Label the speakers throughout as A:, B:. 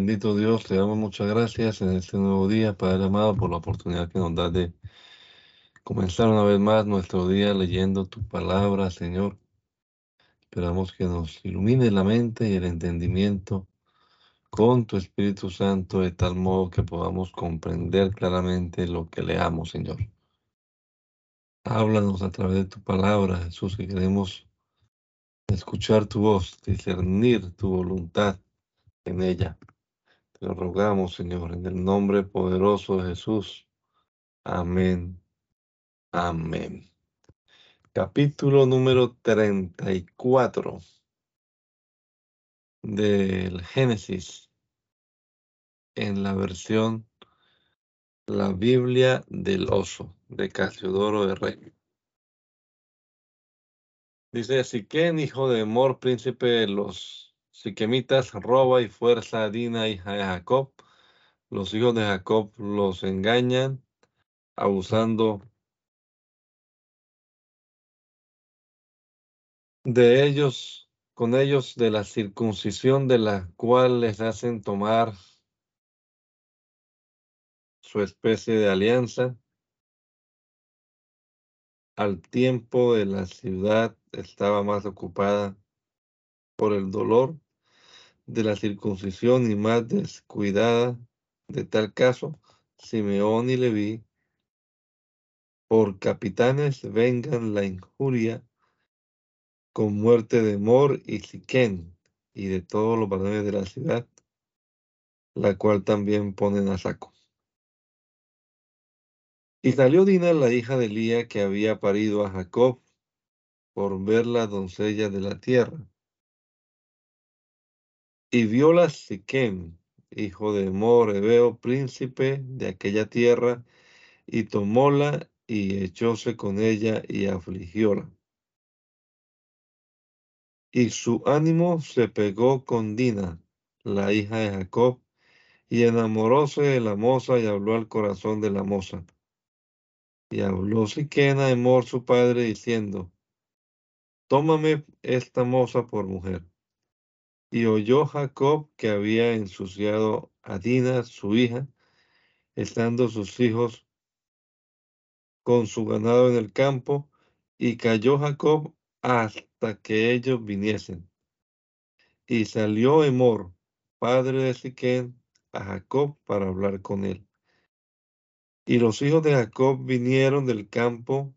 A: Bendito Dios, te damos muchas gracias en este nuevo día, Padre amado, por la oportunidad que nos da de comenzar una vez más nuestro día leyendo tu palabra, Señor. Esperamos que nos ilumine la mente y el entendimiento con tu Espíritu Santo de tal modo que podamos comprender claramente lo que leamos, Señor. Háblanos a través de tu palabra, Jesús, que queremos escuchar tu voz, discernir tu voluntad en ella. Te lo rogamos, Señor, en el nombre poderoso de Jesús. Amén. Amén. Capítulo número 34 del Génesis en la versión La Biblia del Oso de Casiodoro de Rey. Dice, Siquén, hijo de Mor, príncipe de los Siquemitas roba y fuerza a Dina, hija de Jacob. Los hijos de Jacob los engañan, abusando de ellos, con ellos de la circuncisión de la cual les hacen tomar su especie de alianza. Al tiempo de la ciudad estaba más ocupada por el dolor de la circuncisión y más descuidada de tal caso, Simeón y Leví, por capitanes vengan la injuria con muerte de Mor y Siquén y de todos los varones de la ciudad, la cual también ponen a saco. Y salió Dina, la hija de Elía, que había parido a Jacob, por ver la doncella de la tierra. Y viola Siquem, hijo de Mor, príncipe de aquella tierra, y tomóla y echóse con ella y afligióla. Y su ánimo se pegó con Dina, la hija de Jacob, y enamoróse de la moza y habló al corazón de la moza. Y habló Siquena de Mor su padre, diciendo, Tómame esta moza por mujer. Y oyó Jacob que había ensuciado a Dina, su hija, estando sus hijos con su ganado en el campo, y cayó Jacob hasta que ellos viniesen. Y salió Emor, padre de Siquén, a Jacob para hablar con él. Y los hijos de Jacob vinieron del campo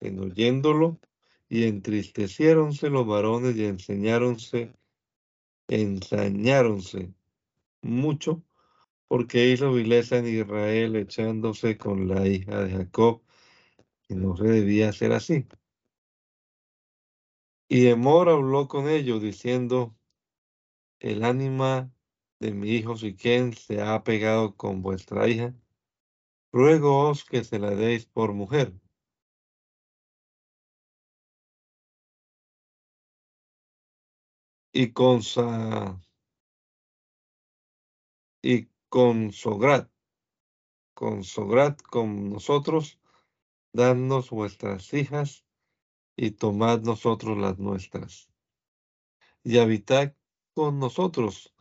A: en oyéndolo, y entristeciéronse los varones y enseñáronse ensañáronse mucho porque hizo vileza en Israel echándose con la hija de Jacob, y no se debía hacer así. Y Emor habló con ellos diciendo, el ánima de mi hijo Siquén se ha pegado con vuestra hija, ruegoos que se la deis por mujer. Y con y con Sograt, con Sograt con nosotros, dadnos vuestras hijas y tomad nosotros las nuestras. Y habitad con nosotros,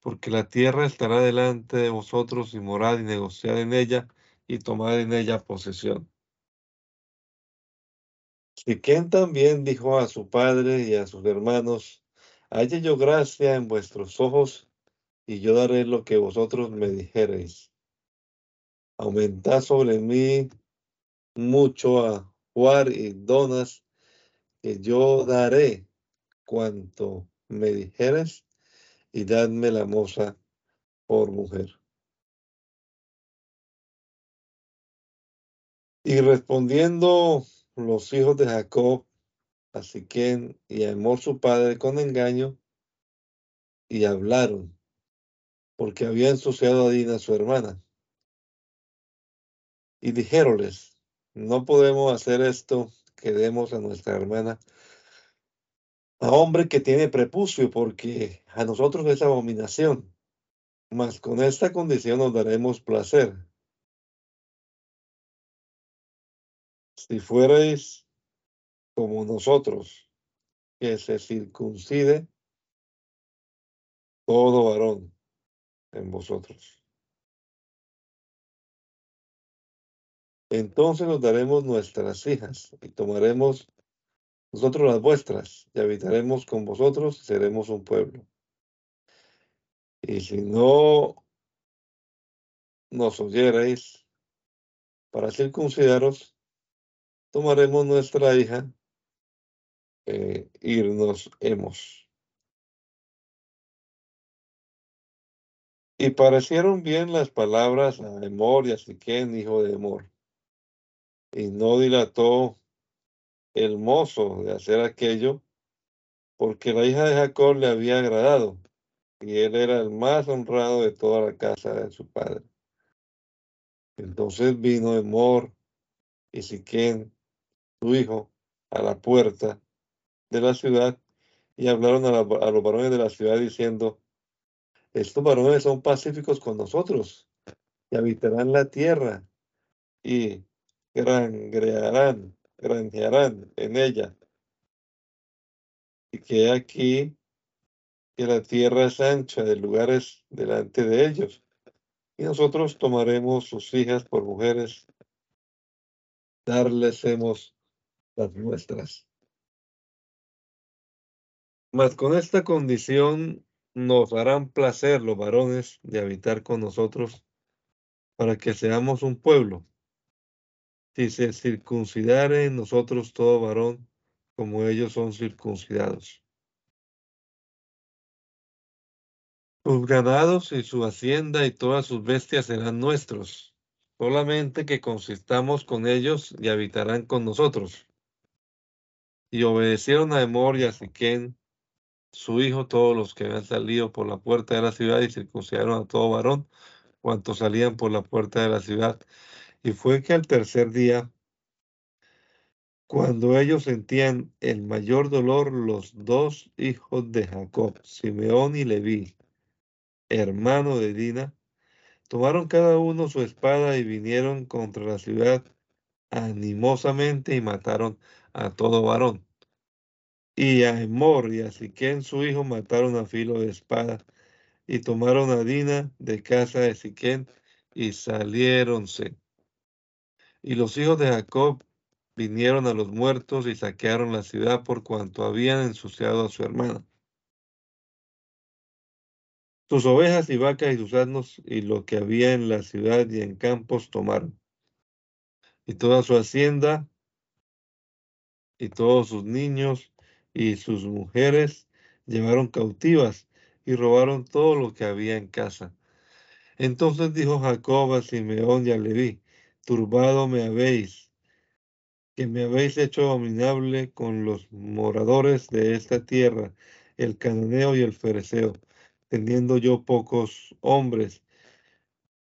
A: porque la tierra estará delante de vosotros y morad y negociad en ella y tomad en ella posesión. Siquén también dijo a su padre y a sus hermanos, Halle yo gracia en vuestros ojos, y yo daré lo que vosotros me dijereis. Aumentad sobre mí mucho a juar y donas, que yo daré cuanto me dijeres, y dadme la moza por mujer. Y respondiendo los hijos de Jacob a Siquén y a su padre con engaño y hablaron, porque había ensuciado a Dina su hermana. Y dijéronles, no podemos hacer esto que demos a nuestra hermana a hombre que tiene prepucio, porque a nosotros es abominación, mas con esta condición nos daremos placer. Si fuerais como nosotros, que se circuncide todo varón, en vosotros. Entonces nos daremos nuestras hijas y tomaremos nosotros las vuestras y habitaremos con vosotros y seremos un pueblo. Y si no nos oyereis para circuncidaros, tomaremos nuestra hija, eh, irnos hemos. Y parecieron bien las palabras a Emor y a Siquén, hijo de Emor. Y no dilató el mozo de hacer aquello, porque la hija de Jacob le había agradado, y él era el más honrado de toda la casa de su padre. Entonces vino Emor y Siquén, su hijo, a la puerta de la ciudad, y hablaron a, los varones de la ciudad diciendo, estos varones son pacíficos con nosotros y habitarán la tierra y granjearán, granjearán en ella. Y que aquí que la tierra es ancha de lugares delante de ellos. Y nosotros tomaremos sus hijas por mujeres, darles hemos las nuestras. Mas con esta condición nos harán placer los varones de habitar con nosotros para que seamos un pueblo. Si se circuncidare en nosotros todo varón, como ellos son circuncidados. Sus ganados y su hacienda y todas sus bestias serán nuestros, solamente que consistamos con ellos y habitarán con nosotros. Y obedecieron a Emor y a Siquén, su hijo, todos los que habían salido por la puerta de la ciudad y circuncidaron a todo varón, cuantos salían por la puerta de la ciudad. Y fue que al tercer día, cuando ellos sentían el mayor dolor, los dos hijos de Jacob, Simeón y Leví, hermano de Dina, tomaron cada uno su espada y vinieron contra la ciudad animosamente y mataron a todo varón. Y a Emor y a Siquén su hijo mataron a filo de espada, y tomaron a Dina de casa de Siquén, y saliéronse. Y los hijos de Jacob vinieron a los muertos y saquearon la ciudad por cuanto habían ensuciado a su hermana. Sus ovejas y vacas y sus asnos y lo que había en la ciudad y en campos tomaron. Y toda su hacienda y todos sus niños y sus mujeres llevaron cautivas y robaron todo lo que había en casa. Entonces dijo Jacob a Simeón y a Leví, turbado me habéis, que me habéis hecho abominable con los moradores de esta tierra, el cananeo y el fereceo, teniendo yo pocos hombres,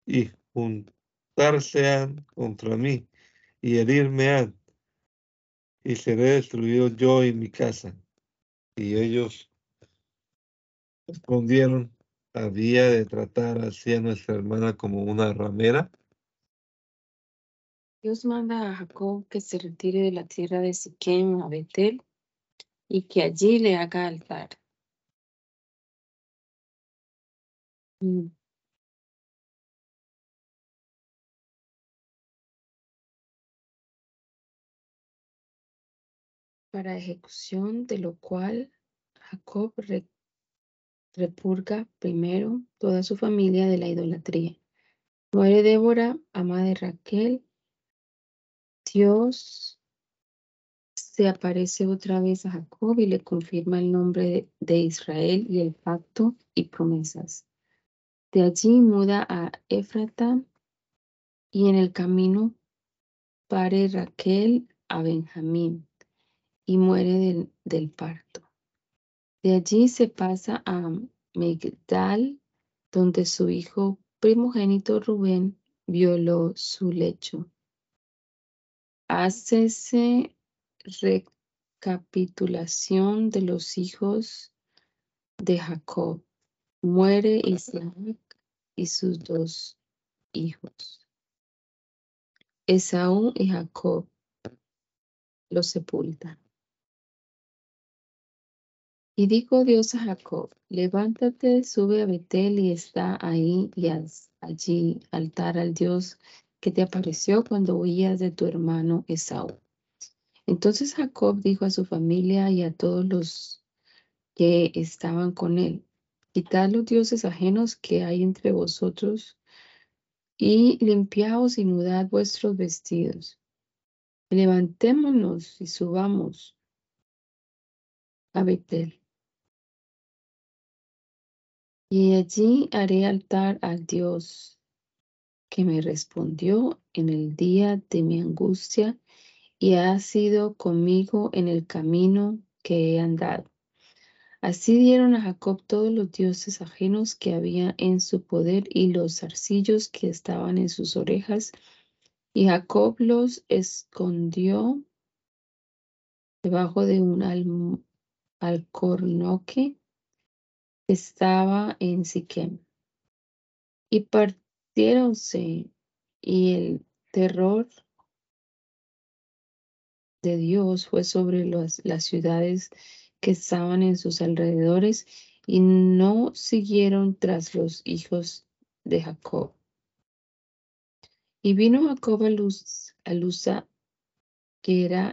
A: y juntarse contra mí, y herirme han, y seré destruido yo y mi casa. Y ellos respondieron, había de tratar así a nuestra hermana como una ramera.
B: Dios manda a Jacob que se retire de la tierra de Siquem a Betel y que allí le haga altar. Para ejecución de lo cual Jacob repurga primero toda su familia de la idolatría. Muere Débora, ama de Raquel. Dios se aparece otra vez a Jacob y le confirma el nombre de, Israel y el pacto y promesas. De allí muda a Éfrata y en el camino pare Raquel a Benjamín y muere del parto. De allí se pasa a Migdal, donde su hijo primogénito Rubén violó su lecho. Hácese recapitulación de los hijos de Jacob. Muere Isaac y sus dos hijos. Esaú y Jacob los sepultan. Y dijo Dios a Jacob, levántate, sube a Betel y está ahí y haz allí altar al Dios que te apareció cuando huías de tu hermano Esaú. Entonces Jacob dijo a su familia y a todos los que estaban con él, quitad los dioses ajenos que hay entre vosotros y limpiaos y mudad vuestros vestidos. Levantémonos y subamos a Betel. Y allí haré altar al Dios que me respondió en el día de mi angustia y ha sido conmigo en el camino que he andado. Así dieron a Jacob todos los dioses ajenos que había en su poder y los zarcillos que estaban en sus orejas, y Jacob los escondió debajo de un alcornoque estaba en Siquem. Y partiéronse, y el terror de Dios fue sobre las ciudades que estaban en sus alrededores, y no siguieron tras los hijos de Jacob. Y vino Jacob a, Luz, a Luza, que era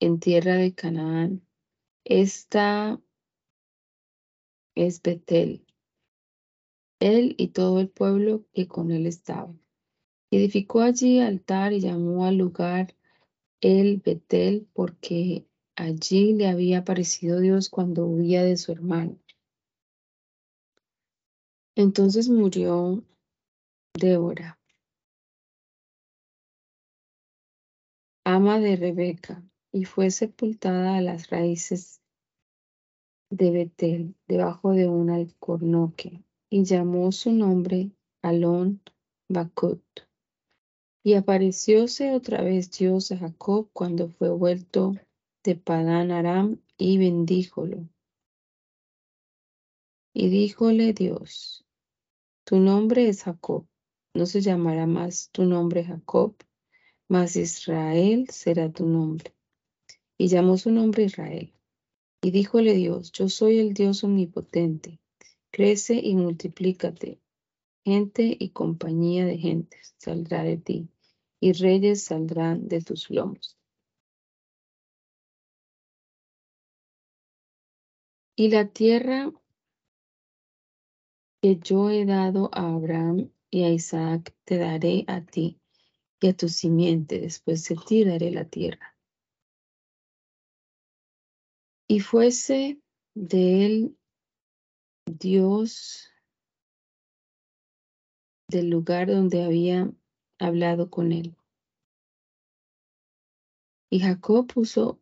B: en tierra de Canaán. Esta es Betel, él y todo el pueblo que con él estaba. Edificó allí altar y llamó al lugar el Betel porque allí le había aparecido Dios cuando huía de su hermano. Entonces murió Débora, ama de Rebeca, y fue sepultada a las raíces de Betel, debajo de un alcornoque, y llamó su nombre Alon Bakut. Y aparecióse otra vez Dios a Jacob cuando fue vuelto de Padán Aram y bendíjolo. Y díjole Dios, tu nombre es Jacob, no se llamará más tu nombre Jacob, mas Israel será tu nombre. Y llamó su nombre Israel. Y díjole Dios, yo soy el Dios omnipotente, crece y multiplícate, gente y compañía de gentes saldrá de ti, y reyes saldrán de tus lomos. Y la tierra que yo he dado a Abraham y a Isaac te daré a ti y a tu simiente, después de ti daré la tierra y fuese de él Dios del lugar donde había hablado con él. Y Jacob puso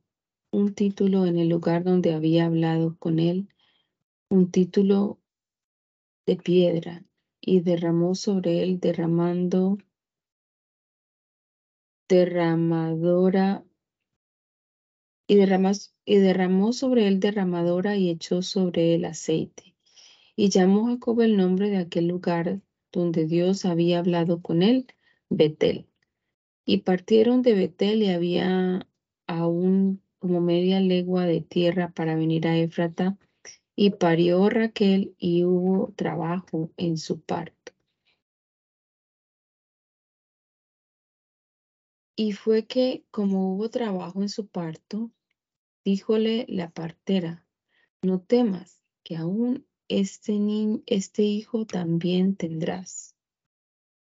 B: un título en el lugar donde había hablado con él, un título de piedra, y derramó sobre él derramando derramadora y derramó, y derramó sobre él derramadora y echó sobre él aceite. Y llamó Jacob el nombre de aquel lugar donde Dios había hablado con él, Betel. Y partieron de Betel y había aún como media legua de tierra para venir a Éfrata, y parió Raquel y hubo trabajo en su parto. Y fue que como hubo trabajo en su parto, díjole la partera, no temas, que aún este, este hijo también tendrás.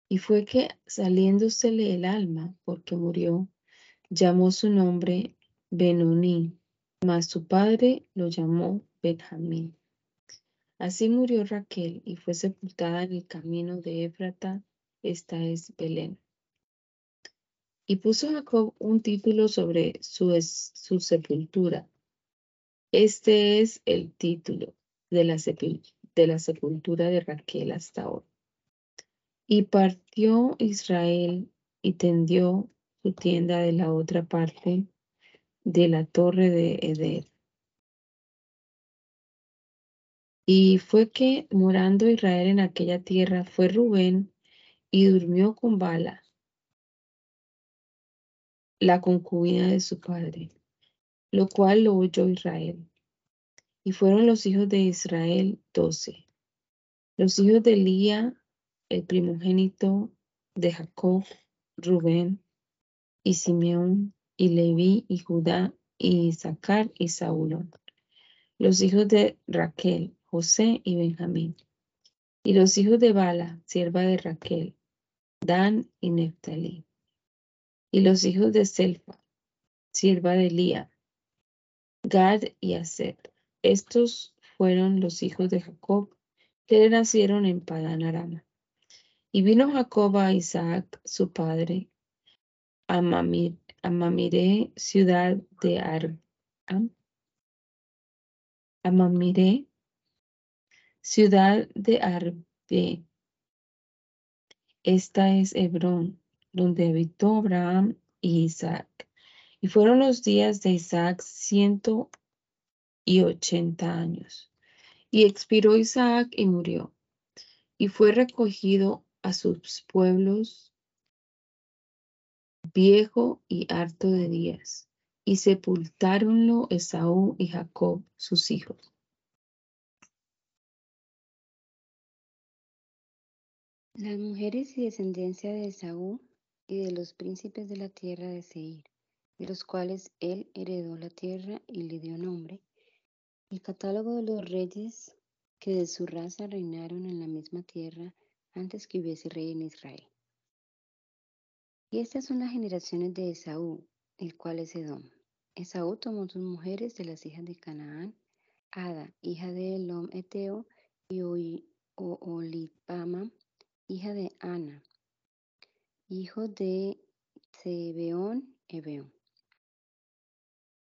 B: Y fue que saliéndosele el alma, porque murió, llamó su nombre Benoní, mas su padre lo llamó Benjamín. Así murió Raquel y fue sepultada en el camino de Éfrata, esta es Belén. Y puso Jacob un título sobre su, sepultura. Este es el título de la, sepultura de Raquel hasta hoy. Y partió Israel y tendió su tienda de la otra parte de la torre de Eder. Y fue que, morando Israel en aquella tierra, fue Rubén y durmió con Bala, la concubina de su padre, lo cual lo oyó Israel. Y fueron los hijos de Israel doce. Los hijos de Lía, el primogénito de Jacob, Rubén, y Simeón, y Leví, y Judá, y Isaacar, y Saúl. Los hijos de Raquel, José y Benjamín. Y los hijos de Bala, sierva de Raquel, Dan y Neftalí. Y los hijos de Selfa, sierva de Lía, Gad y Aser. Estos fueron los hijos de Jacob que le nacieron en Padán Arama. Y vino Jacob a Isaac, su padre, a, Mamiré, ciudad de Aram, a Mamiré, ciudad de Arbe. Esta es Hebrón, donde habitó Abraham y Isaac. Y fueron los días de Isaac ciento y ochenta años. Y expiró Isaac y murió. Y fue recogido a sus pueblos viejo y harto de días. Y sepultáronlo Esaú y Jacob, sus hijos.
C: Las mujeres y descendencia de Esaú y de los príncipes de la tierra de Seir, de los cuales él heredó la tierra y le dio nombre, el catálogo de los reyes que de su raza reinaron en la misma tierra antes que hubiese rey en Israel. Y estas son las generaciones de Esaú, el cual es Edom. Esaú tomó sus mujeres de las hijas de Canaán, Ada, hija de Elom Eteo, y Olipama, hija de Ana, hijo de Zebeón, Ebeón.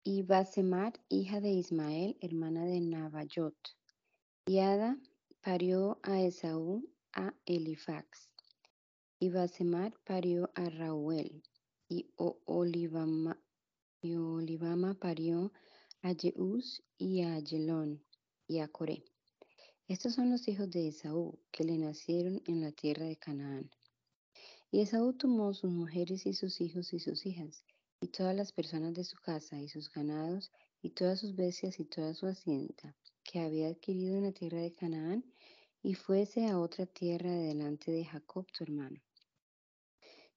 C: Y Basemat, hija de Ismael, hermana de Nabayot. Y Ada parió a Esaú a Elifax. Y Basemat parió a Rauel. Y Olivama, parió a Jeús y a Yelón y a Coré. Estos son los hijos de Esaú, que le nacieron en la tierra de Canaán. Y Esaú tomó sus mujeres y sus hijos y sus hijas, y todas las personas de su casa y sus ganados, y todas sus bestias y toda su hacienda, que había adquirido en la tierra de Canaán, y fuese a otra tierra delante de Jacob su hermano.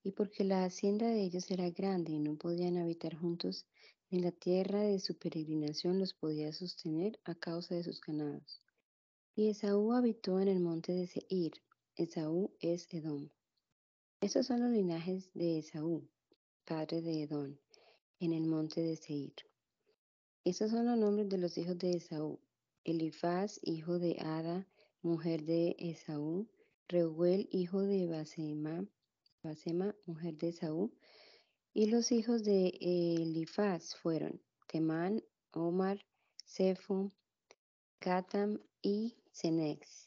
C: Y porque la hacienda de ellos era grande y no podían habitar juntos, ni la tierra de su peregrinación los podía sostener a causa de sus ganados. Y Esaú habitó en el monte de Seir. Esaú es Edom. Estos son los linajes de Esaú, padre de Edom, en el monte de Seir. Estos son los nombres de los hijos de Esaú. Elifaz, hijo de Ada, mujer de Esaú. Reuel, hijo de Basema, Basema, mujer de Esaú. Y los hijos de Elifaz fueron Temán, Omar, Sefo, Gatam y Cenex.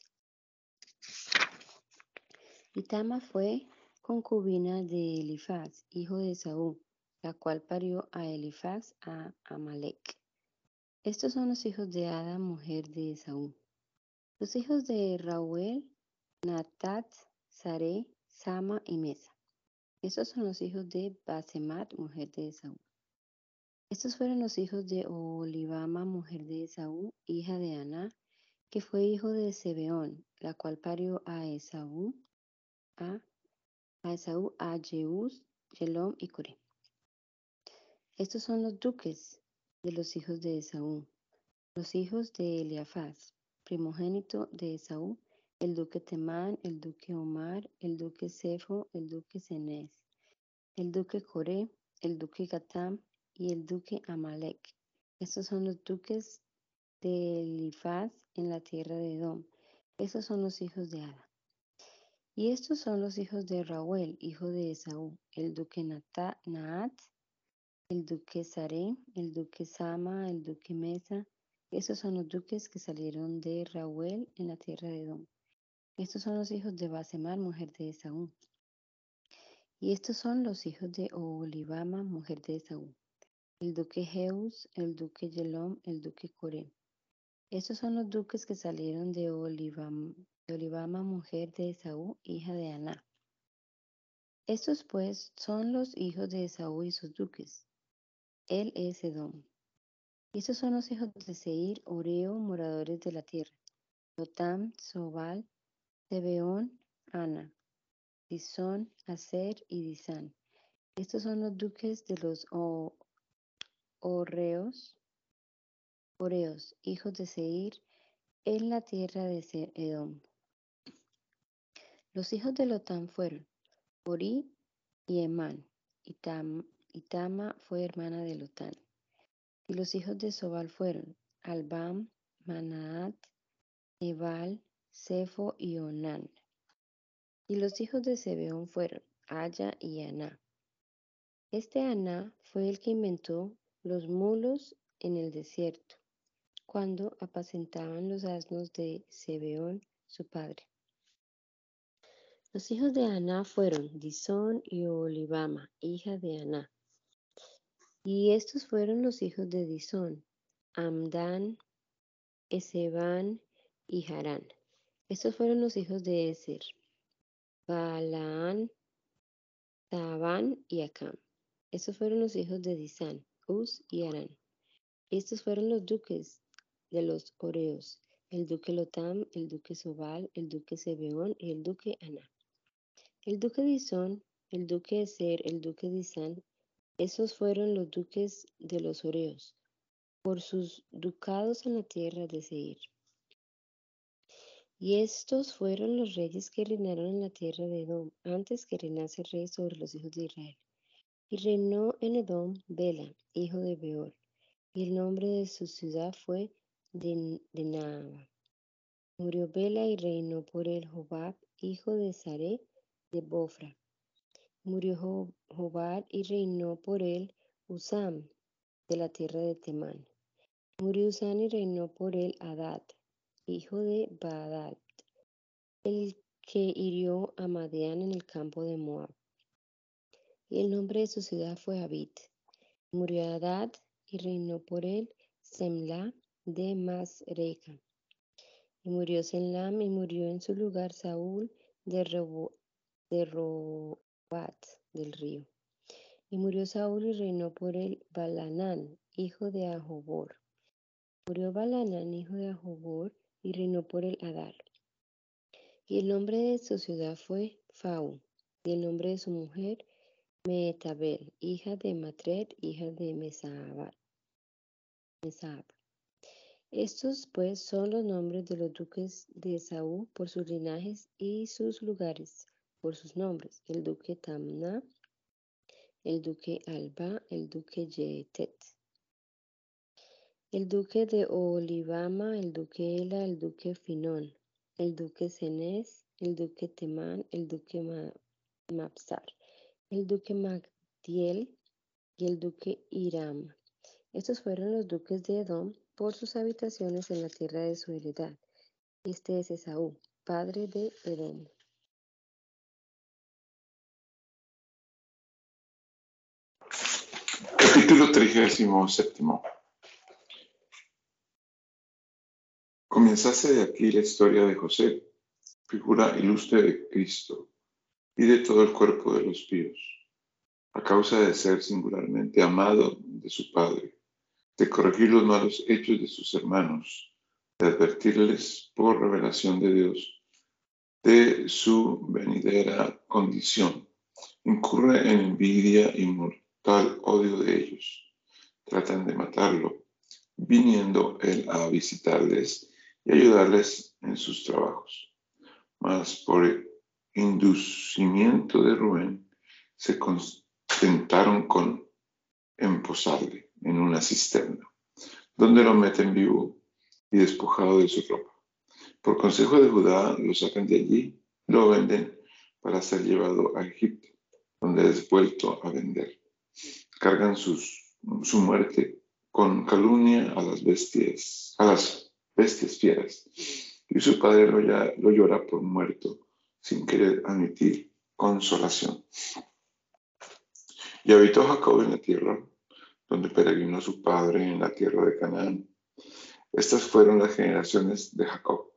C: Y Tama fue concubina de Elifaz, hijo de Saúl, la cual parió a Elifaz a Amalek. Estos son los hijos de Ada, mujer de Saúl. Los hijos de Rauel, Natat, Sare, Sama y Mesa. Estos son los hijos de Basemat, mujer de Saúl. Estos fueron los hijos de Olivama, mujer de Saúl, hija de Aná, que fue hijo de Zebeón, la cual parió a Esaú, a, a Esaú, a Jeús, y Coré. Estos son los duques de los hijos de Esaú, los hijos de Eliafaz, primogénito de Esaú, el duque Temán, el duque Omar, el duque Sefo, el duque Cenez, el duque Coré, el duque Gatam y el duque Amalek. Estos son los duques de Elifaz en la tierra de Edom. Estos son los hijos de Ada. Y estos son los hijos de Rauel, hijo de Esaú, el duque Naat, el duque Saré, el duque Sama, el duque Mesa. Estos son los duques que salieron de Rauel en la tierra de Edom. Estos son los hijos de Basemar, mujer de Esaú. Y estos son los hijos de Olivama, mujer de Esaú. El duque Jeus, el duque Yelom, el duque Coré. Estos son los duques que salieron de Olivama, mujer de Esaú, hija de Aná. Estos pues son los hijos de Esaú y sus duques. Él es Edom. Estos son los hijos de Seir, Oreo, moradores de la tierra. Lotam, Sobal, Tebeón, Ana, Disón, Aser y Disán. Estos son los duques de los Orreos, Oreos, hijos de Seir, en la tierra de Edom. Los hijos de Lotam fueron Ori y Emán, y, Tama fue hermana de Lotán. Y los hijos de Sobal fueron Albam, Manaat, Ebal, Sefo y Onán. Y los hijos de Zebeón fueron Aya y Aná. Este Aná fue el que inventó los mulos en el desierto, cuando apacentaban los asnos de Zebeón, su padre. Los hijos de Aná fueron Disón y Olivama, hija de Aná. Y estos fueron los hijos de Disón, Amdán, Eseban y Harán. Estos fueron los hijos de Eser, Balaán, Tabán y Acam. Estos fueron los hijos de Disán, Uz y Arán. Estos fueron los duques de los Oreos, el duque Lotam, el duque Sobal, el duque Sebeón y el duque Aná. El duque de Isón, el duque de Ser, el duque de Isán, esos fueron los duques de los Oreos, por sus ducados en la tierra de Seir. Y estos fueron los reyes que reinaron en la tierra de Edom, antes que reinase el rey sobre los hijos de Israel. Y reinó en Edom Bela, hijo de Beor, y el nombre de su ciudad fue Denaba. Murió Bela y reinó por él Jobab, hijo de Saré, de Bofra. Murió Jobad y reinó por él Usam de la tierra de Temán. Murió Usam y reinó por él Adad, hijo de Badad, el que hirió a Madián en el campo de Moab. Y el nombre de su ciudad fue Abit. Murió Adad y reinó por él Semla de Masreca. Y murió Semlam y murió en su lugar Saúl de de Robat del río. Y murió Saúl y reinó por él Balanán, hijo de Ahobor. Murió Balanán, hijo de Ahobor, y reinó por él Adar. Y el nombre de su ciudad fue Fau, y el nombre de su mujer Metabel, hija de Matred, hija de Mesab. Estos pues son los nombres de los duques de Saúl por sus linajes y sus lugares, por sus nombres, el duque Tamna, el duque Alba, el duque Yetet, el duque de Olivama, el duque Ela, el duque Finón, el duque Cenés, el duque Temán, el duque Mapsar, el duque Magdiel y el duque Iram. Estos fueron los duques de Edom por sus habitaciones en la tierra de su heredad. Este es Esaú, padre de Edom.
D: Capítulo 37. Comenzase de aquí la historia de José, figura ilustre de Cristo y de todo el cuerpo de los píos, a causa de ser singularmente amado de su Padre, de corregir los malos hechos de sus hermanos, de advertirles por revelación de Dios de su venidera condición. Incurre en envidia y tal odio de ellos. Tratan de matarlo, viniendo él a visitarles y ayudarles en sus trabajos. Mas por inducimiento de Rubén, se contentaron con emposarle en una cisterna, donde lo meten vivo y despojado de su ropa. Por consejo de Judá lo sacan de allí, lo venden para ser llevado a Egipto, donde es vuelto a vender cargan su muerte con calumnia a las bestias, a las bestias fieras. Y su padre lo, lo llora por muerto, sin querer admitir consolación. Y habitó Jacob en la tierra, donde peregrinó su padre en la tierra de Canaán. Estas fueron las generaciones de Jacob.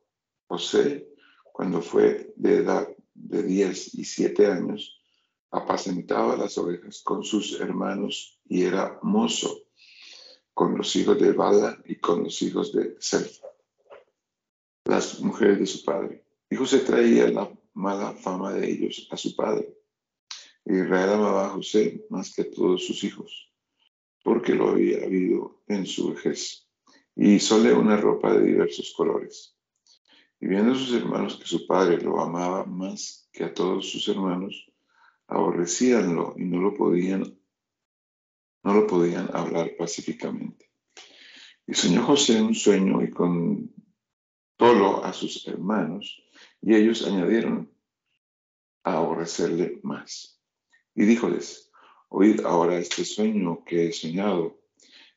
D: José, cuando fue de edad de diez y siete años, apacentaba las ovejas con sus hermanos y era mozo. con los hijos de Bala y con los hijos de Selfa, las mujeres de su padre. Y José traía la mala fama de ellos a su padre. Israel amaba a José más que a todos sus hijos, porque lo había habido en su vejez, y sole una ropa de diversos colores. Y viendo sus hermanos que su padre lo amaba más que a todos sus hermanos, aborrecíanlo y no lo podían no lo podían hablar pacíficamente. Y soñó José un sueño y contó a sus hermanos, y ellos añadieron a aborrecerle más. Y díjoles, oíd ahora este sueño que he soñado.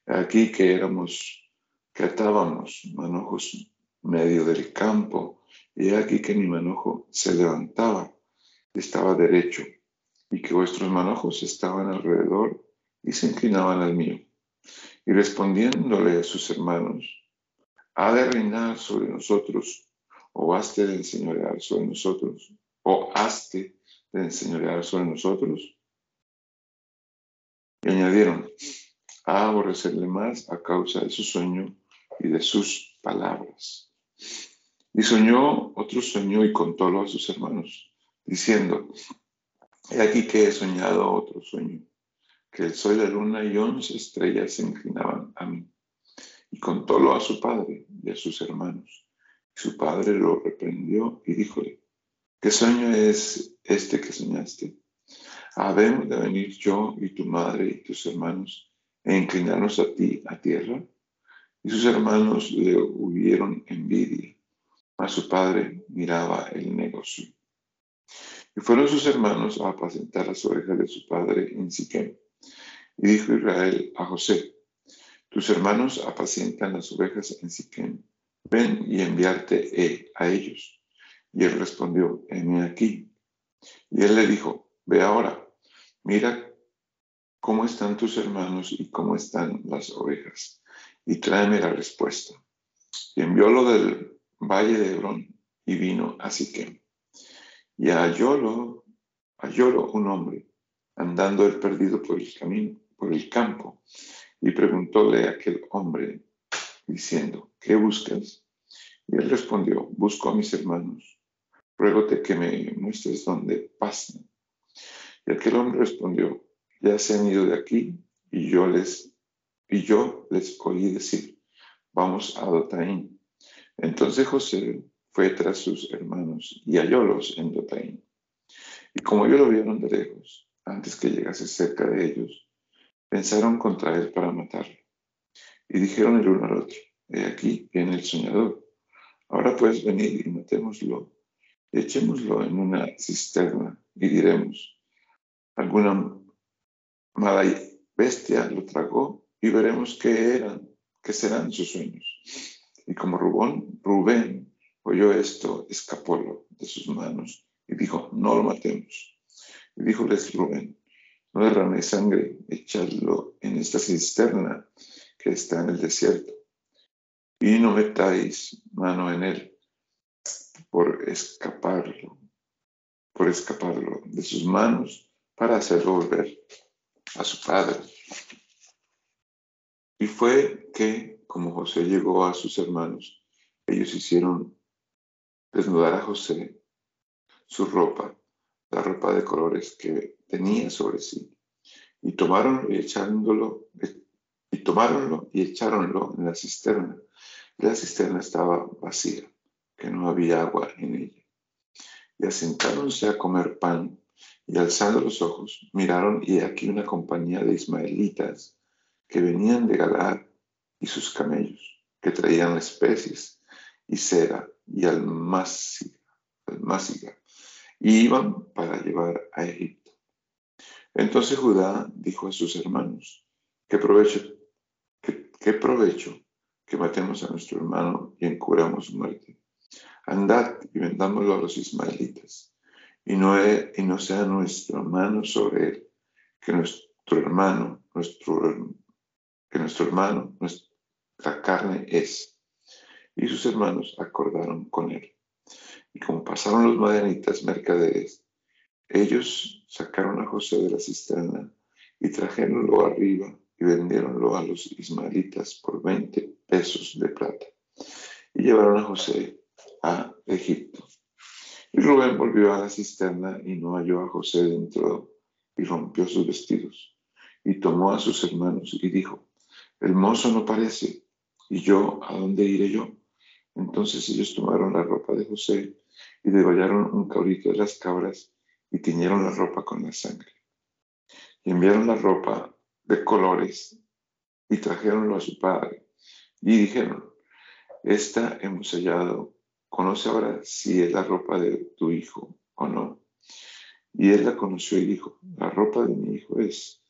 D: Aquí que éramos, que atábamos manojos medio del campo, y aquí que mi manojo se levantaba estaba derecho, y que vuestros manojos estaban alrededor y se inclinaban al mío. Y respondiéndole a sus hermanos, ¿ha de reinar sobre nosotros o haste de enseñorear sobre nosotros o haste de enseñorear sobre nosotros? Y añadieron, a aborrecerle más a causa de su sueño y de sus palabras. Y soñó otro sueño y contólo a sus hermanos, diciendo, he aquí que he soñado otro sueño que el sol, la luna y once estrellas se inclinaban a mí. Y contólo a su padre y a sus hermanos. Y su padre lo reprendió y díjole, ¿qué sueño es este que soñaste? ¿Habemos de venir yo y tu madre y tus hermanos e inclinarnos a ti a tierra? Y sus hermanos le hubieron envidia, mas su padre miraba el negocio. Y fueron sus hermanos a apacentar las ovejas de su padre en Siquem. Y dijo Israel a José, tus hermanos apacientan las ovejas en Siquem, ven y enviarte a ellos. Y él respondió, heme aquí. Y él le dijo, ve ahora, mira cómo están tus hermanos y cómo están las ovejas, y tráeme la respuesta. Y enviólo del valle de Hebrón y vino a Siquem. Y hallólo, hallólo un hombre, andando el perdido por el camino por el campo y preguntóle a aquel hombre diciendo, ¿qué buscas? Y él respondió, busco a mis hermanos, ruégote que me muestres dónde pasan. Y aquel hombre respondió, ya se han ido de aquí y yo les, y yo les oí decir, vamos a Dotaín. Entonces José fue tras sus hermanos y hallólos en Dotaín. Y como ellos lo vieron de lejos, antes que llegase cerca de ellos, pensaron contra él para matarlo. Y dijeron el uno al otro, he aquí viene el soñador. Ahora puedes venir y matémoslo, echémoslo en una cisterna y diremos, alguna mala bestia lo tragó y veremos qué eran, qué serán sus sueños. Y como Rubén, Rubén oyó esto, escapólo de sus manos y dijo, no lo matemos. Y díjoles Rubén, no derraméis sangre, echadlo en esta cisterna que está en el desierto. Y no metáis mano en él por escaparlo, por escaparlo de sus manos para hacerlo volver a su padre. Y fue que, como José llegó a sus hermanos, ellos hicieron desnudar a José su ropa, la ropa de colores que tenía sobre sí. Y tomaron y echándolo, y tomáronlo y echáronlo en la cisterna. la cisterna estaba vacía, que no había agua en ella. Y asentáronse a comer pan, y alzando los ojos, miraron, y aquí una compañía de ismaelitas que venían de Galar y sus camellos, que traían especies y cera y almáciga, almáciga y iban para llevar a Egipto. Entonces Judá dijo a sus hermanos, ¿qué provecho, qué, provecho que matemos a nuestro hermano y encubramos su muerte? Andad y vendámoslo a los ismaelitas, y no, y no sea nuestra mano sobre él, que nuestro hermano, nuestro, que nuestro hermano, nuestra carne es. Y sus hermanos acordaron con él. Y como pasaron los madianitas mercaderes, ellos sacaron a José de la cisterna y trajeronlo arriba y vendieronlo a los ismaelitas por 20 pesos de plata. Y llevaron a José a Egipto. Y Rubén volvió a la cisterna y no halló a José dentro y rompió sus vestidos. Y tomó a sus hermanos y dijo, el mozo no parece, y yo, ¿a dónde iré yo? Entonces ellos tomaron la ropa de José y degollaron un cabrito de las cabras y tiñeron la ropa con la sangre. Y enviaron la ropa de colores y trajeronlo a su padre. Y dijeron, esta hemos hallado, conoce ahora si es la ropa de tu hijo o no. Y él la conoció y dijo, la ropa de mi hijo es,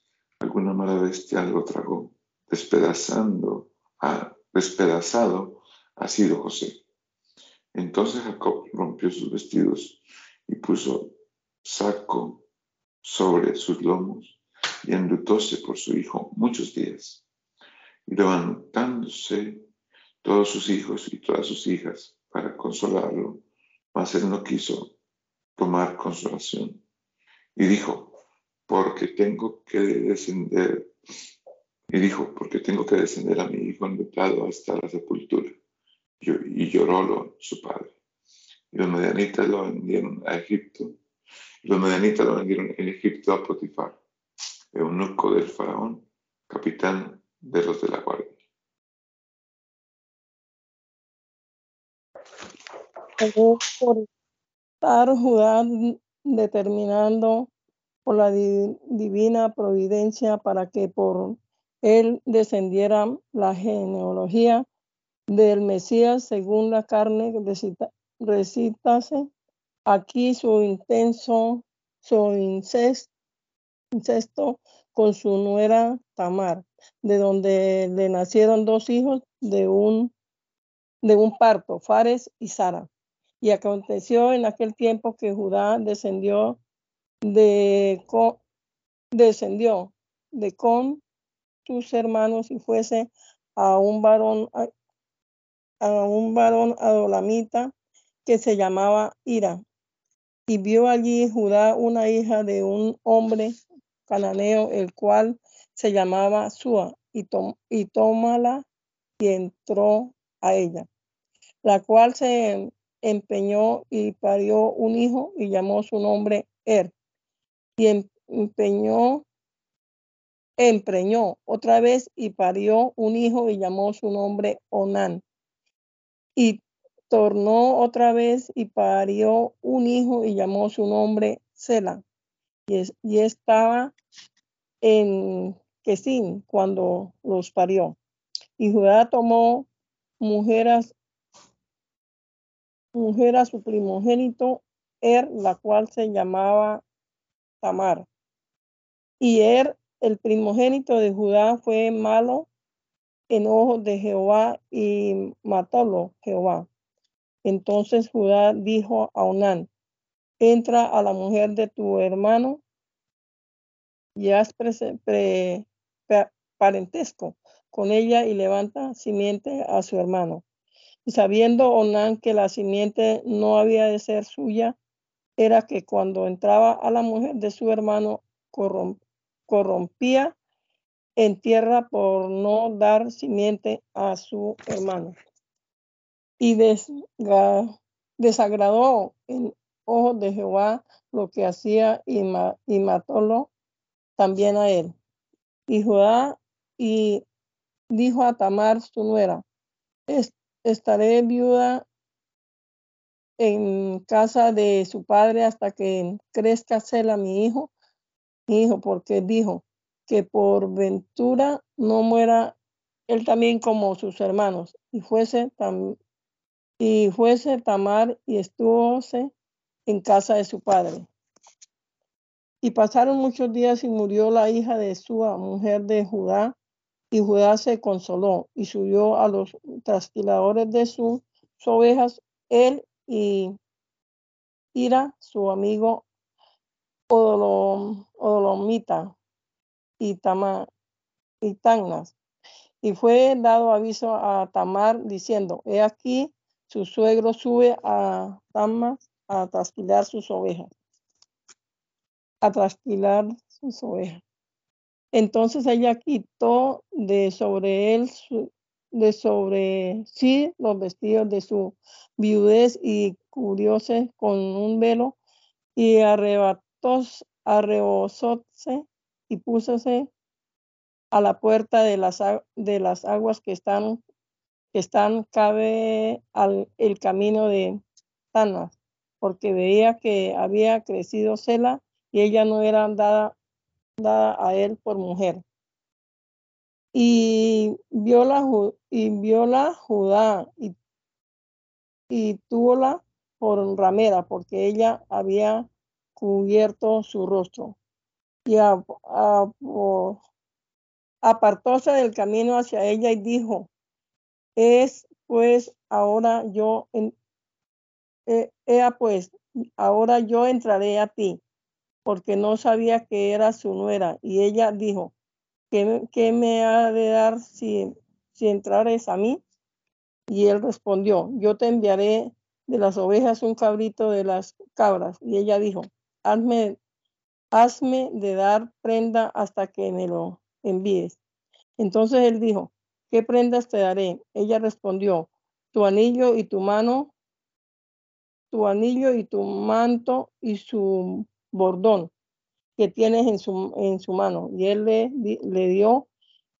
D: alguna mala bestia lo tragó, despedazando, a, despedazado ha sido José. Entonces Jacob rompió sus vestidos y puso saco sobre sus lomos y enlutóse por su hijo muchos días. Y levantándose todos sus hijos y todas sus hijas para consolarlo, mas él no quiso tomar consolación. Y dijo, porque tengo que descender, y dijo, porque tengo que descender a mi hijo enlutado hasta la sepultura. Y llorólo su padre. Y los medianitas lo vendieron a Egipto. Y los medianitas lo vendieron en Egipto a Potifar eunuco del faraón, capitán de los de la guardia.
E: por estar Judá determinando por la divina providencia para que por él descendiera la genealogía del Mesías según la carne recitase aquí su intenso, su incesto incesto con su nuera Tamar, de donde le nacieron dos hijos de un, de un parto, Fares y Sara. Y aconteció en aquel tiempo que Judá descendió de con, descendió de con sus hermanos y fuese a un varón a, un varón adolamita que se llamaba Ira. Y vio allí Judá una hija de un hombre cananeo, el cual se llamaba Sua, y, y tómala y entró a ella, la cual se empeñó y parió un hijo y llamó su nombre Er, y em, empeñó, empreñó otra vez y parió un hijo y llamó su nombre Onán, y tornó otra vez y parió un hijo y llamó su nombre Sela y, estaba en Quesín cuando los parió. Y Judá tomó mujeres, mujer a su primogénito, Er, la cual se llamaba Tamar. Y Er, el primogénito de Judá, fue malo en ojos de Jehová y matólo Jehová. Entonces Judá dijo a Onán, entra a la mujer de tu hermano y haz parentesco con ella y levanta simiente a su hermano. Y sabiendo Onán que la simiente no había de ser suya, era que cuando entraba a la mujer de su hermano corrompía en tierra por no dar simiente a su hermano. Y desagradó en ojos de Jehová lo que hacía y, y matólo también a él. Y Judá y dijo a Tamar su nuera, estaré viuda en casa de su padre hasta que crezca Sela mi hijo, mi hijo, porque dijo que por ventura no muera él también como sus hermanos, y fuese, y fuese Tamar y estuvose en casa de su padre. Y pasaron muchos días y murió la hija de Sua, mujer de Judá, y Judá se consoló y subió a los trasquiladores de sus ovejas, él y Ira, su amigo Odolomita y, Tama, y. Y fue dado aviso a Tamar diciendo, he aquí, su suegro sube a Tamas a trasquilar sus ovejas, a trasquilar sus ovejas. Entonces ella quitó de sobre él de sobre sí los vestidos de su viudez y cubrióse con un velo y arrebató, y púsose a la puerta de las, de las aguas que están, que están cabe al el camino de Tanas, porque veía que había crecido Cela y ella no era dada, a él por mujer. Y vio la, y vio la Judá y, y túvola por ramera, porque ella había cubierto su rostro. Y apartóse del camino hacia ella y dijo, es pues ahora yo, en, eh, pues, ahora yo entraré a ti, porque no sabía que era su nuera. Y ella dijo, ¿qué, qué me ha de dar si, si entrares a mí? Y él respondió, yo te enviaré de las ovejas un cabrito de las cabras. Y ella dijo, hazme, hazme de dar prenda hasta que me lo envíes. Entonces él dijo, ¿qué prendas te daré? Ella respondió, tu anillo y tu mano, tu anillo y tu manto y su bordón que tienes en su, mano. Y él le, le dio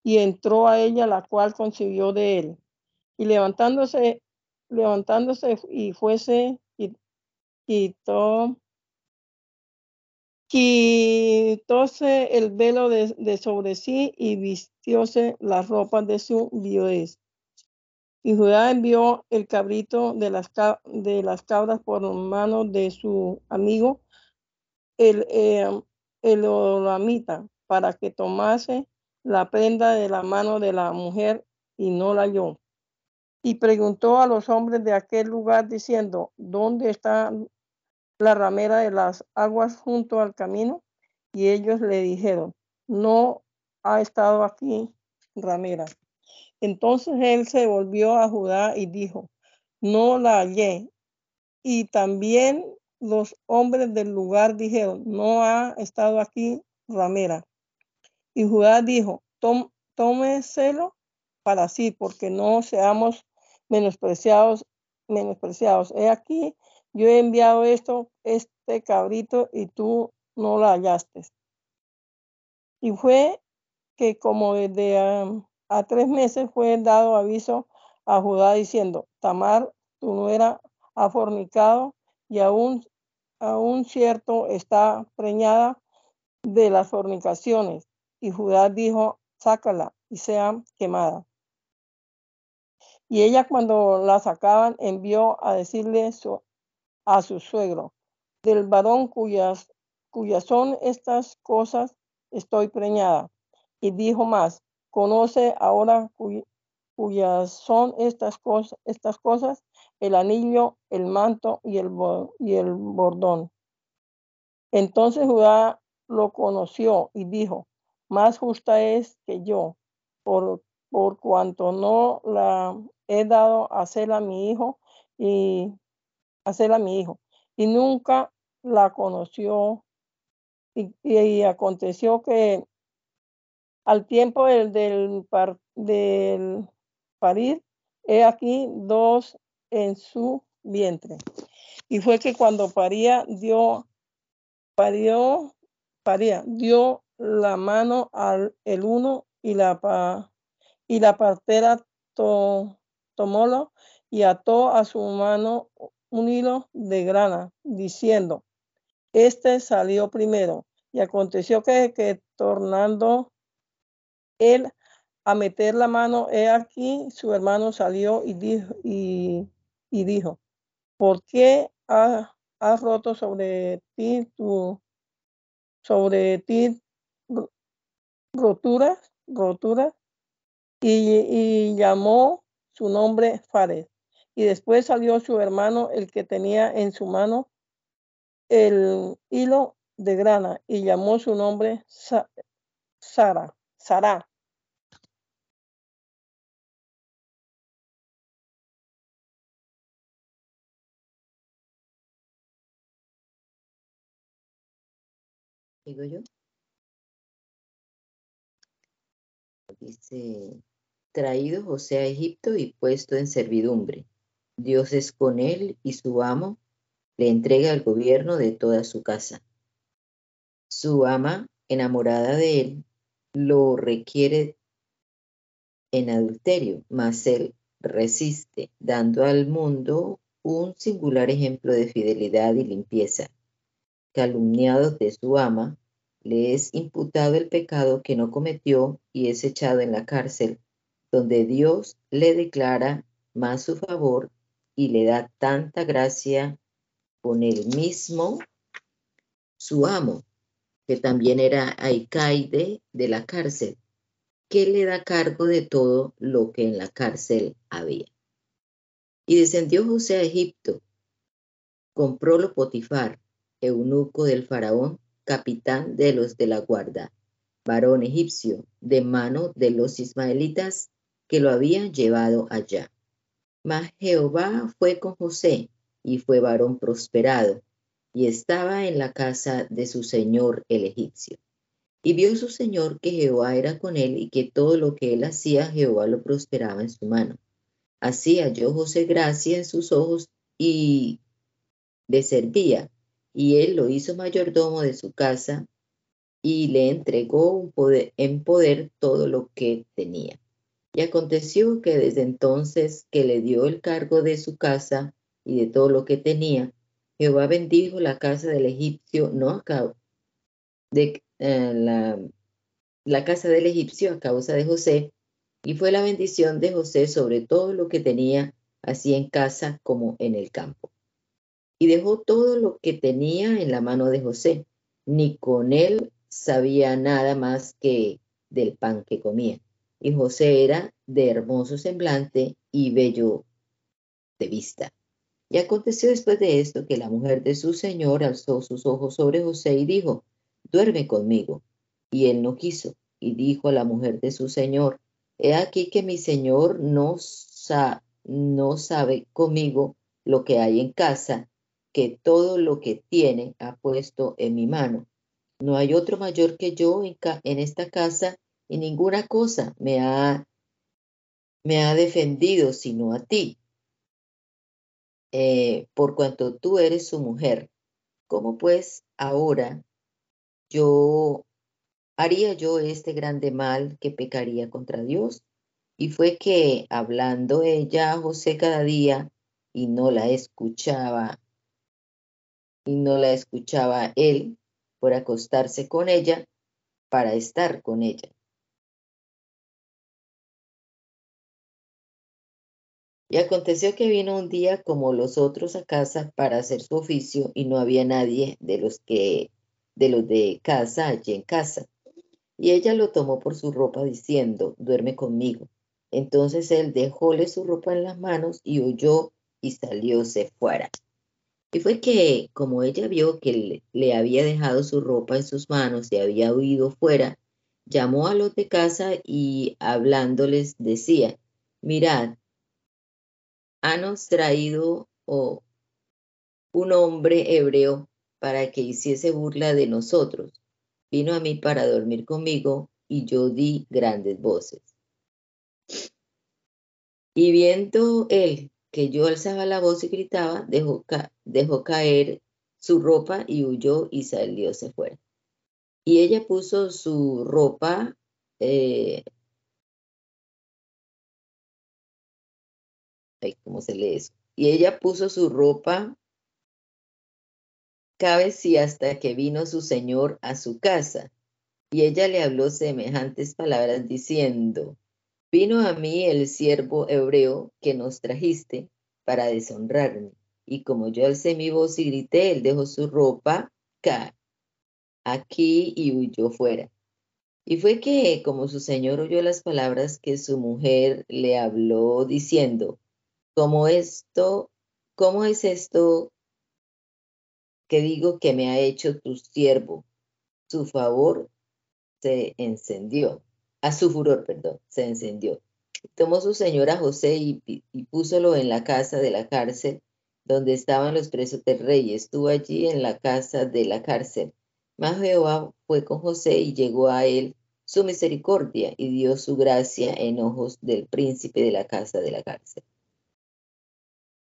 E: y entró a ella, la cual concibió de él. Y levantándose, levantándose y fuese, y quitó quitóse el velo de, sobre sí y vistióse las ropas de su viudez. Y Judá envió el cabrito de las, de las cabras por mano de su amigo, el, eh, para que tomase la prenda de la mano de la mujer y no la halló. Y preguntó a los hombres de aquel lugar diciendo, ¿dónde está la ramera de las aguas junto al camino? Y ellos le dijeron, no ha estado aquí ramera. Entonces él se volvió a Judá y dijo, no la hallé. Y también los hombres del lugar dijeron, no ha estado aquí ramera. Y Judá dijo, tómeselo para sí, porque no seamos menospreciados, menospreciados. He aquí yo he enviado esto, este cabrito, y tú no la hallaste. Y fue que como desde a, tres meses fue dado aviso a Judá diciendo, Tamar, tu nuera, ha fornicado y aún, aún cierto está preñada de las fornicaciones. Y Judá dijo, sácala y sea quemada. Y ella cuando la sacaban envió a decirle su, a su suegro, del varón cuyas, cuyas son estas cosas estoy preñada. Y dijo más, conoce ahora cuyas son estas cosas, estas cosas, el anillo, el manto y el, y el bordón. Entonces Judá lo conoció y dijo, más justa es que yo, por, por cuanto no la he dado a hacer a mi hijo y hacerla mi hijo. Y nunca la conoció. Y, aconteció que al tiempo del, del, del parir, he aquí dos en su vientre. Y fue que cuando paría, dio, parió, paría, dio la mano al el uno y la, y la partera to, tomólo y ató a su mano un hilo de grana, diciendo, este salió primero. Y aconteció que, que tornando él a meter la mano, he aquí, su hermano salió y dijo, y, dijo ¿por qué has, roto sobre ti tu, sobre ti rotura, rotura? Y, y llamó su nombre Fares. Y después salió su hermano, el que tenía en su mano el hilo de grana, y llamó su nombre Sara, Sara.
F: ¿Digo yo? dice, traído José a Egipto y puesto en servidumbre. Dios es con él y su amo le entrega el gobierno de toda su casa. Su ama, enamorada de él, lo requiere en adulterio, mas él resiste, dando al mundo un singular ejemplo de fidelidad y limpieza. Calumniado de su ama, le es imputado el pecado que no cometió y es echado en la cárcel, donde Dios le declara más su favor y le da tanta gracia con el mismo su amo, que también era alcaide de la cárcel, que le da cargo de todo lo que en la cárcel había. Y descendió José a Egipto, comprólo Potifar, eunuco del faraón, capitán de los de la guarda, varón egipcio, de mano de los ismaelitas que lo habían llevado allá. Mas Jehová fue con José, y fue varón prosperado, y estaba en la casa de su señor el egipcio. Y vio su señor que Jehová era con él y que todo lo que él hacía Jehová lo prosperaba en su mano. Así halló José gracia en sus ojos y le servía, y él lo hizo mayordomo de su casa y le entregó en poder todo lo que tenía. Y aconteció que desde entonces que le dio el cargo de su casa y de todo lo que tenía, Jehová bendijo la casa del egipcio, no a cabo de eh, la, la casa del egipcio a causa de José, y fue la bendición de José sobre todo lo que tenía, así en casa como en el campo. Y dejó todo lo que tenía en la mano de José, ni con él sabía nada más que del pan que comía. Y José era de hermoso semblante y bello de vista. Y aconteció después de esto que la mujer de su señor alzó sus ojos sobre José y dijo, duerme conmigo. Y él no quiso, y dijo a la mujer de su señor, he aquí que mi señor no, no sabe conmigo lo que hay en casa, que todo lo que tiene ha puesto en mi mano. No hay otro mayor que yo en esta casa y ninguna cosa me ha, me ha defendido sino a ti, eh, por cuanto tú eres su mujer. ¿Cómo pues ahora yo haría yo este grande mal que pecaría contra Dios? Y fue que hablando ella a José cada día y no la escuchaba, y no la escuchaba él por acostarse con ella para estar con ella. Y aconteció que vino un día como los otros a casa para hacer su oficio y no había nadie de los que de los de casa allí en casa. Y ella lo tomó por su ropa diciendo, duerme conmigo. Entonces él dejóle su ropa en las manos y huyó y salióse fuera. Y fue que, como ella vio que le, había dejado su ropa en sus manos y había huido fuera, llamó a los de casa y hablándoles decía, mirad, hanos traído oh, un hombre hebreo para que hiciese burla de nosotros. Vino a mí para dormir conmigo y yo di grandes voces. Y viendo él que yo alzaba la voz y gritaba, dejó, caer su ropa y huyó y salióse fuera. Y ella puso su ropa eh, ¿cómo se lee eso? Y ella puso su ropa, cabe si hasta que vino su señor a su casa. Y ella le habló semejantes palabras diciendo, vino a mí el siervo hebreo que nos trajiste para deshonrarme. Y como yo alcé mi voz y grité, él dejó su ropa aquí y huyó fuera. Y fue que, como su señor oyó las palabras que su mujer le habló diciendo, como esto, ¿cómo es esto que digo que me ha hecho tu siervo? Su favor se encendió, a su furor, perdón, se encendió. Tomó su señora José y, y púsolo en la casa de la cárcel donde estaban los presos del rey. Estuvo allí en la casa de la cárcel. Mas Jehová fue con José y llegó a él su misericordia y dio su gracia en ojos del príncipe de la casa de la cárcel.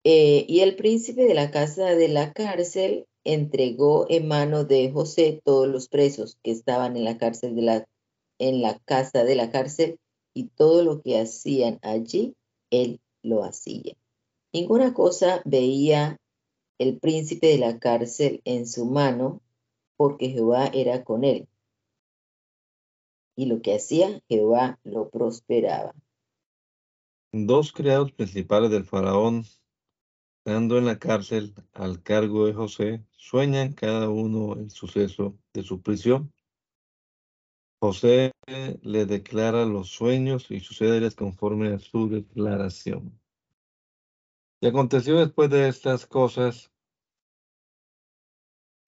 F: Eh, y el príncipe de la casa de la cárcel entregó en mano de José todos los presos que estaban en la cárcel de la, en la casa de la cárcel y todo lo que hacían allí, él lo hacía. Ninguna cosa veía el príncipe de la cárcel en su mano, porque Jehová era con él. Y lo que hacía, Jehová lo prosperaba.
A: Dos criados principales del faraón, estando en la cárcel al cargo de José, sueñan cada uno el suceso de su prisión. José le declara los sueños y sucederes conforme a su declaración. Y aconteció después de estas cosas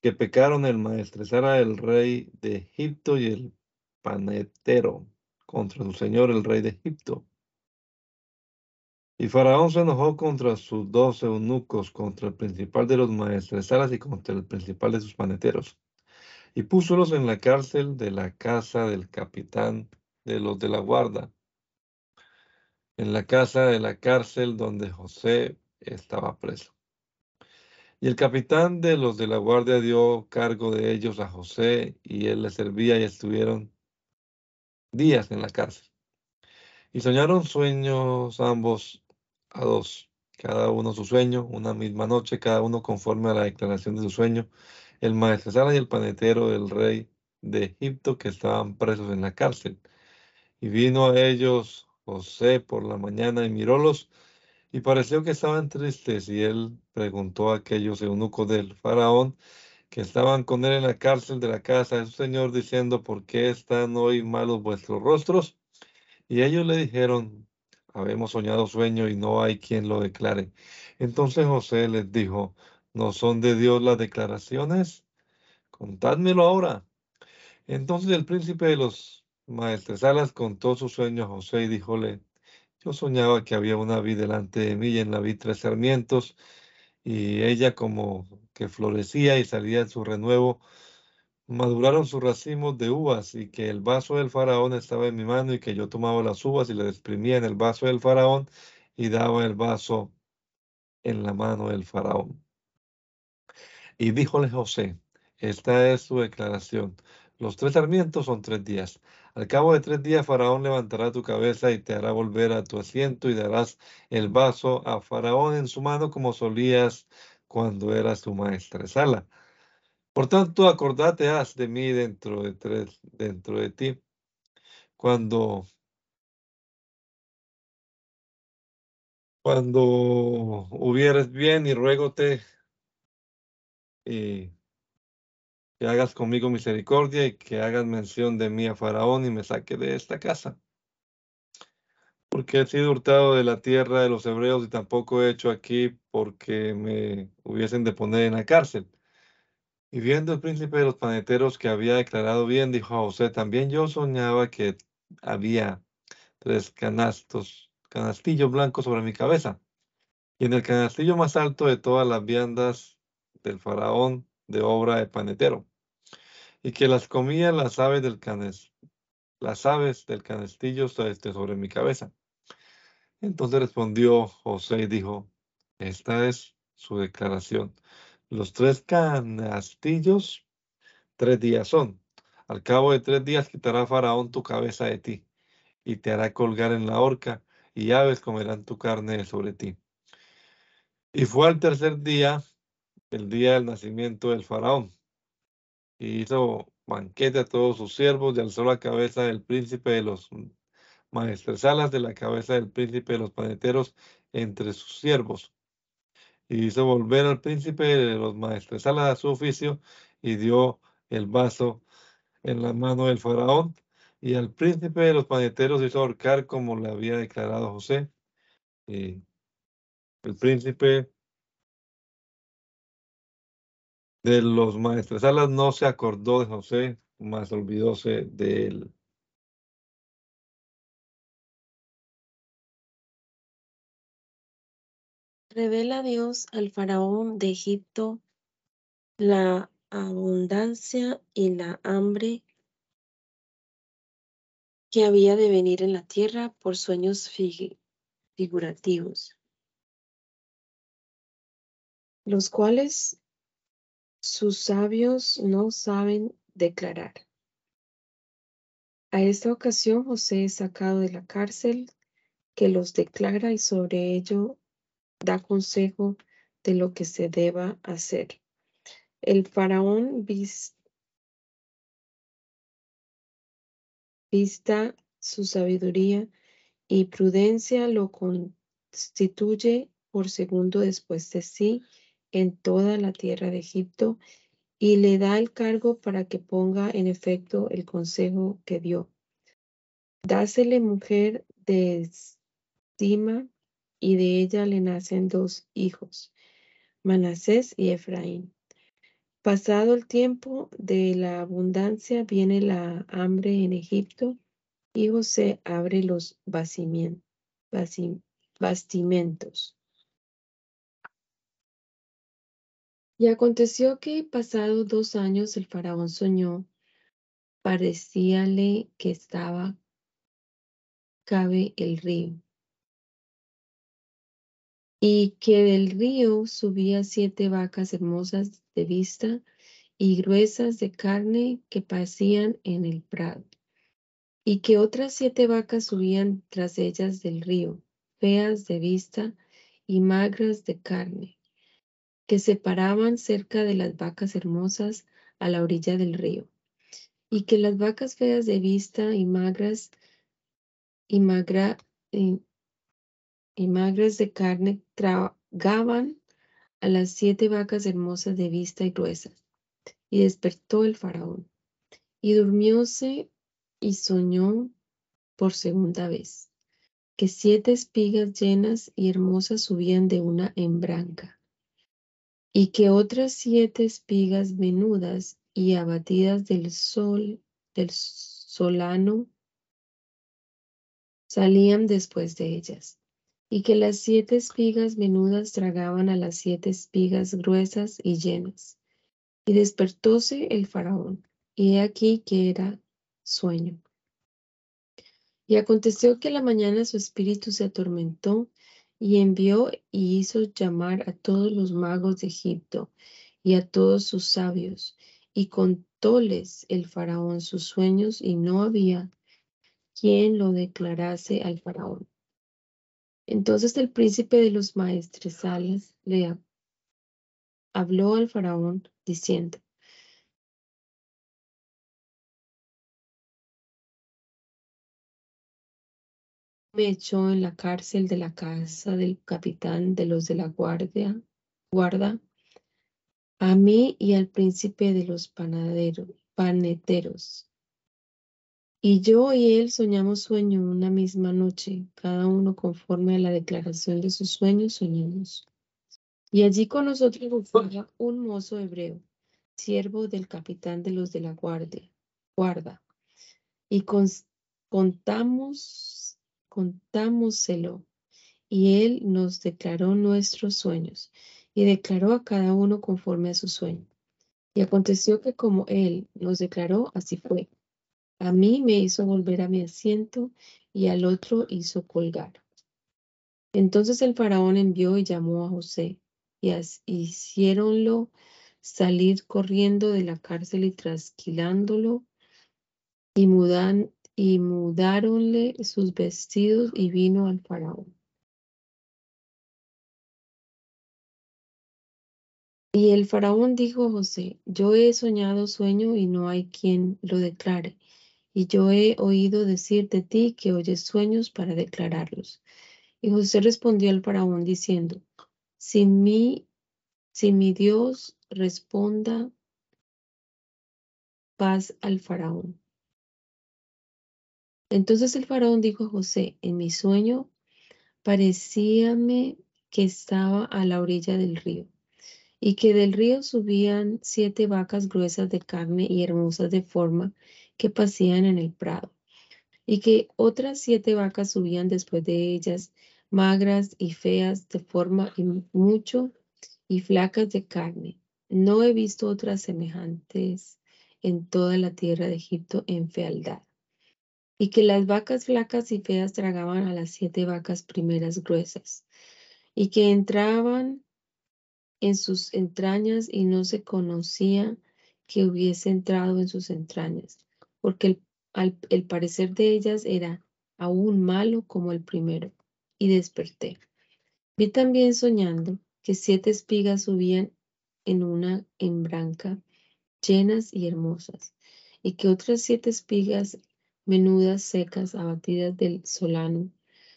A: que pecaron el maestresara el rey de Egipto y el panetero contra su señor el rey de Egipto. Y Faraón se enojó contra sus dos eunucos, contra el principal de los maestresalas y contra el principal de sus paneteros. Y púsolos en la cárcel de la casa del capitán de los de la guarda, en la casa de la cárcel donde José estaba preso. Y el capitán de los de la guardia dio cargo de ellos a José, y él les servía y estuvieron días en la cárcel. Y soñaron sueños ambos a dos, cada uno su sueño, una misma noche, cada uno conforme a la declaración de su sueño. El maestro y el panetero del rey de Egipto que estaban presos en la cárcel. Y vino a ellos José por la mañana y mirólos y pareció que estaban tristes, y él preguntó a aquellos eunucos del faraón que estaban con él en la cárcel de la casa de su señor, diciendo, ¿por qué están hoy malos vuestros rostros? Y ellos le dijeron, habemos soñado sueño y no hay quien lo declare. Entonces José les dijo, ¿no son de Dios las declaraciones? Contádmelo ahora. Entonces el príncipe de los maestresalas contó su sueño a José y díjole, yo soñaba que había una vid delante de mí y en la vid tres sarmientos y ella como que florecía y salía en su renuevo. Maduraron sus racimos de uvas y que el vaso del faraón estaba en mi mano y que yo tomaba las uvas y las exprimía en el vaso del faraón y daba el vaso en la mano del faraón. Y díjole José, esta es su declaración. Los tres sarmientos son tres días. Al cabo de tres días, Faraón levantará tu cabeza y te hará volver a tu asiento y darás el vaso a Faraón en su mano como solías cuando eras su maestresala. Por tanto, acordate haz de mí dentro de tres, dentro de ti. Cuando cuando hubieres bien y ruégote y que hagas conmigo misericordia y que hagas mención de mí a Faraón y me saque de esta casa. Porque he sido hurtado de la tierra de los hebreos y tampoco he hecho aquí porque me hubiesen de poner en la cárcel. Y viendo el príncipe de los paneteros que había declarado bien, dijo a José, también yo soñaba que había tres canastos, canastillos blancos sobre mi cabeza. Y en el canastillo más alto de todas las viandas del faraón de obra de panetero y que las comía las aves del canes, las aves del canestillo este, sobre mi cabeza. Entonces respondió José y dijo, esta es su declaración. Los tres canastillos, tres días son. Al cabo de tres días quitará Faraón tu cabeza de ti y te hará colgar en la horca y aves comerán tu carne sobre ti. Y fue al tercer día, el día del nacimiento del Faraón y hizo banquete a todos sus siervos y alzó la cabeza del príncipe de los maestresalas de la cabeza del príncipe de los paneteros entre sus siervos. Y hizo volver al príncipe de los maestresalas a su oficio y dio el vaso en la mano del faraón. Y al príncipe de los paneteros hizo ahorcar como le había declarado José. Y el príncipe de los maestresalas no se acordó de José, más olvidóse de él.
B: Revela Dios al faraón de Egipto la abundancia y la hambre que había de venir en la tierra por sueños figurativos, los cuales sus sabios no saben declarar. A esta ocasión José es sacado de la cárcel que los declara y sobre ello da consejo de lo que se deba hacer. El faraón vista su sabiduría y prudencia lo constituye por segundo después de sí en toda la tierra de Egipto y le da el cargo para que ponga en efecto el consejo que dio. Dásele mujer de estima y de ella le nacen dos hijos, Manasés y Efraín. Pasado el tiempo de la abundancia, viene la hambre en Egipto y José abre los bastimentos. Y aconteció que pasado dos años el faraón soñó, parecíale que estaba cabe el río y que del río subía siete vacas hermosas de vista y gruesas de carne que pasían en el prado, y que otras siete vacas subían tras ellas del río, feas de vista y magras de carne, que se paraban cerca de las vacas hermosas a la orilla del río, y que las vacas feas de vista y magras y magra, magras de carne tragaban a las siete vacas hermosas de vista y gruesas. Y despertó el faraón, y durmióse y soñó por segunda vez, que siete espigas llenas y hermosas subían de una embranca, y que otras siete espigas menudas y abatidas del sol, del solano, salían después de ellas y que las siete espigas menudas tragaban a las siete espigas gruesas y llenas. Y despertóse el faraón, y he aquí que era sueño. Y aconteció que la mañana su espíritu se atormentó, y envió y hizo llamar a todos los magos de Egipto y a todos sus sabios, y contóles el faraón sus sueños, y no había quien lo declarase al faraón. Entonces el príncipe de los maestresales le habló al faraón diciendo, me echó en la cárcel de la casa del capitán de los de la guardia, guarda, a mí y al príncipe de los panaderos, paneteros, y yo y él soñamos sueño una misma noche, cada uno conforme a la declaración de sus sueños soñamos. Y allí con nosotros estaba un mozo hebreo, siervo del capitán de los de la guardia, guarda. Y contamos, contámoselo. Y él nos declaró nuestros sueños y declaró a cada uno conforme a su sueño. Y aconteció que como él nos declaró, así fue. A mí me hizo volver a mi asiento y al otro hizo colgar. Entonces el faraón envió y llamó a José y hicieronlo salir corriendo de la cárcel y trasquilándolo y, mudan, y mudáronle sus vestidos y vino al faraón. Y el faraón dijo a José, yo he soñado sueño y no hay quien lo declare y yo he oído decir de ti que oyes sueños para declararlos. Y José respondió al faraón diciendo, sin mí, si mi Dios responda paz al faraón. Entonces el faraón dijo a José, en mi sueño parecíame que estaba a la orilla del río y que del río subían siete vacas gruesas de carne y hermosas de forma que pasían en el prado, y que otras siete vacas subían después de ellas, magras y feas de forma y mucho y flacas de carne. No he visto otras semejantes en toda la tierra de Egipto en fealdad. y que las vacas flacas y feas tragaban a las siete vacas primeras gruesas, y que entraban en sus entrañas y no se conocía que hubiese entrado en sus entrañas, porque el, parecer de ellas era aún malo como el primero, y desperté. Vi también soñando que siete espigas subían en una embranca llenas y hermosas, y que otras siete espigas menudas, secas, abatidas del solano,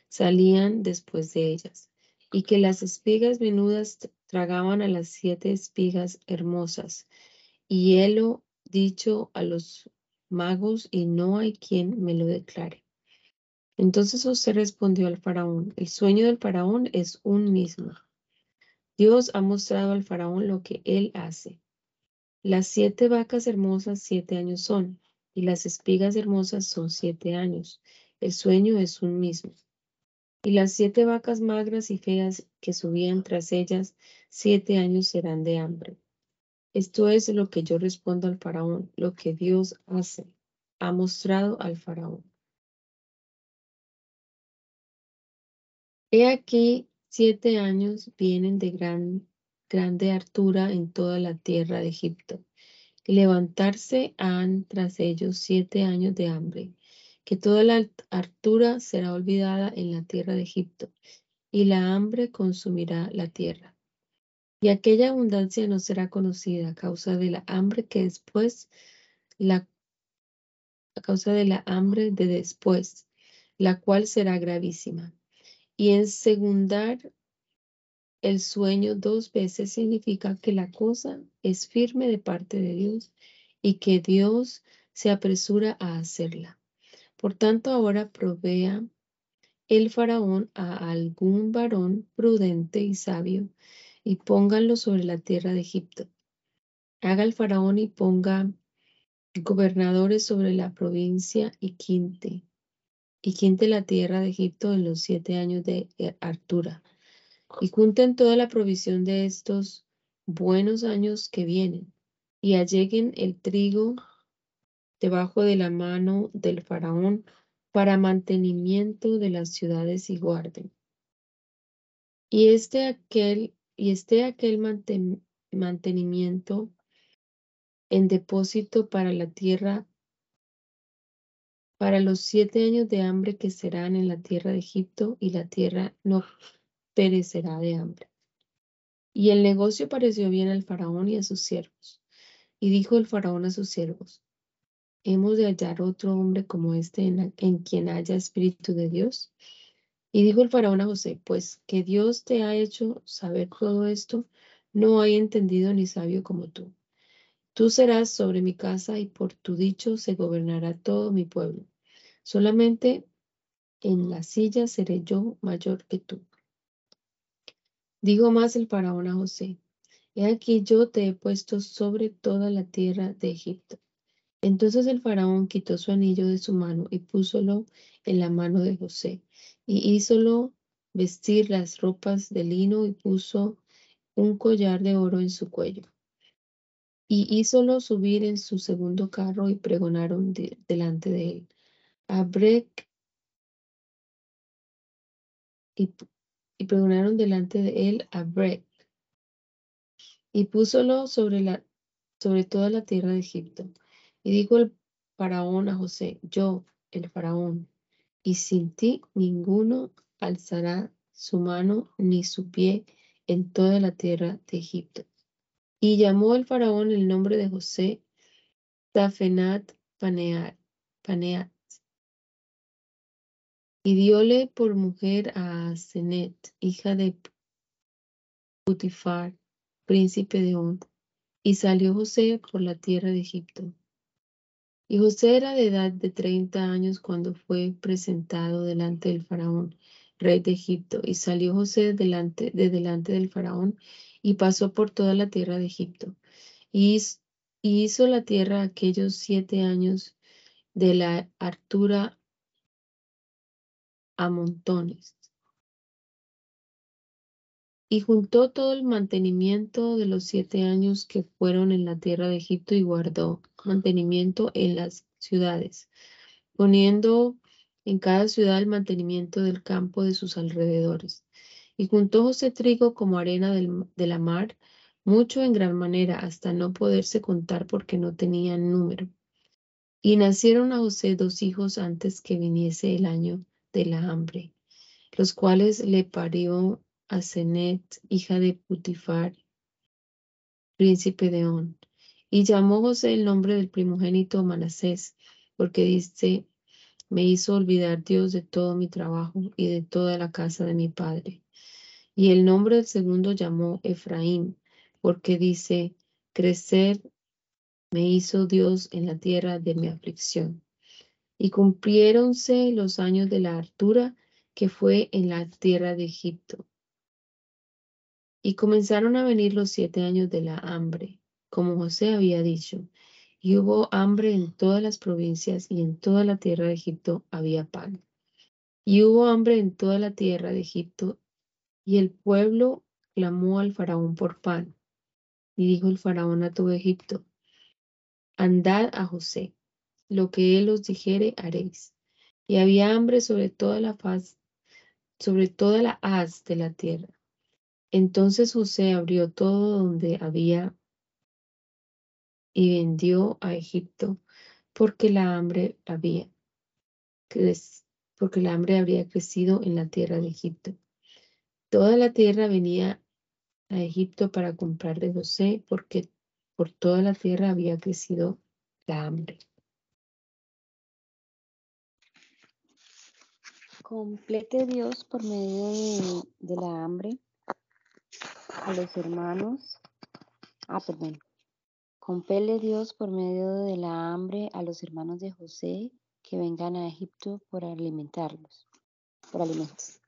B: salían después de ellas, y que las espigas menudas tragaban a las siete espigas hermosas, y helo dicho a los magos, y no hay quien me lo declare. Entonces José respondió al faraón, el sueño del faraón es un mismo. Dios ha mostrado al faraón lo que él hace. Las siete vacas hermosas siete años son, y las espigas hermosas son siete años. El sueño es un mismo. Y las siete vacas magras y feas que subían tras ellas, siete años serán de hambre. Esto es lo que yo respondo al faraón, lo que Dios hace, ha mostrado al faraón. He aquí, siete años vienen de gran, grande altura en toda la tierra de Egipto. Y levantarse han tras ellos siete años de hambre, que toda la altura será olvidada en la tierra de Egipto, y la hambre consumirá la tierra. Y aquella abundancia no será conocida a causa de la hambre que después, la, a causa de la hambre de después, la cual será gravísima. Y en segundar el sueño dos veces significa que la cosa es firme de parte de Dios y que Dios se apresura a hacerla. Por tanto, ahora provea el faraón a algún varón prudente y sabio y pónganlo sobre la tierra de Egipto. Haga el faraón y ponga gobernadores sobre la provincia y quinte y quinte la tierra de Egipto en los siete años de Artura. Y junten toda la provisión de estos buenos años que vienen, y alleguen el trigo debajo de la mano del faraón para mantenimiento de las ciudades y guarden. Y este aquel, y este aquel mantenimiento en depósito para la tierra para los siete años de hambre que serán en la tierra de Egipto, y la tierra no perecerá de hambre. Y el negocio pareció bien al faraón y a sus siervos. Y dijo el faraón a sus siervos, ¿hemos de hallar otro hombre como este en quien haya espíritu de Dios? Y dijo el faraón a José, pues que Dios te ha hecho saber todo esto, no hay entendido ni sabio como tú. Tú serás sobre mi casa y por tu dicho se gobernará todo mi pueblo. Solamente en la silla seré yo mayor que tú. Dijo más el faraón a José, he aquí yo te he puesto sobre toda la tierra de Egipto. Entonces el faraón quitó su anillo de su mano y púsolo en la mano de José, y hízolo vestir las ropas de lino y puso un collar de oro en su cuello. Y hízolo subir en su segundo carro y pregonaron delante de él a y, y pregonaron delante de él a y púsolo sobre, la, sobre toda la tierra de Egipto. Y dijo el faraón a José, yo, el faraón, y sin ti ninguno alzará su mano ni su pie en toda la tierra de Egipto. Y llamó el faraón el nombre de José Tafenat Paneat, y diole por mujer a Senet, hija de Putifar, príncipe de On. Y salió José por la tierra de Egipto. Y José era de edad de treinta años cuando fue presentado delante del faraón, rey de Egipto. Y salió José delante, de delante del faraón y pasó por toda la tierra de Egipto. Y hizo la tierra aquellos siete años de la altura a montones. Y juntó todo el mantenimiento de los siete años que fueron en la tierra de Egipto y guardó mantenimiento en las ciudades. poniendo en cada ciudad el mantenimiento del campo de sus alrededores. Y juntó José trigo como arena de la mar, mucho en gran manera, hasta no poderse contar porque no tenían número. Y nacieron a José dos hijos antes que viniese el año de la hambre, los cuales le parió a hija de Putifar, príncipe de On. Y llamó José el nombre del primogénito Manasés, porque dice, me hizo olvidar Dios de todo mi trabajo y de toda la casa de mi padre. Y el nombre del segundo llamó Efraín, porque dice, crecer me hizo Dios en la tierra de mi aflicción. Y cumpliéronse los años de la hartura que fue en la tierra de Egipto. Y comenzaron a venir los siete años de la hambre, como José había dicho, y hubo hambre en todas las provincias y en toda la tierra de Egipto había pan. Y hubo hambre en toda la tierra de Egipto, y el pueblo clamó al faraón por pan. Y dijo el faraón a todo Egipto, andad a José, lo que él os dijere haréis. Y había hambre sobre toda la faz, sobre toda la haz de la tierra. Entonces José abrió todo donde había y vendió a Egipto porque la hambre había porque la hambre habría crecido en la tierra de Egipto. Toda la tierra venía a Egipto para comprar de José porque por toda la tierra había crecido la hambre.
C: Complete Dios por medio de, de la hambre a los hermanos. Ah, perdón. Compele Dios por medio de la hambre a los hermanos de José que vengan a Egipto por alimentarlos, por alimentos.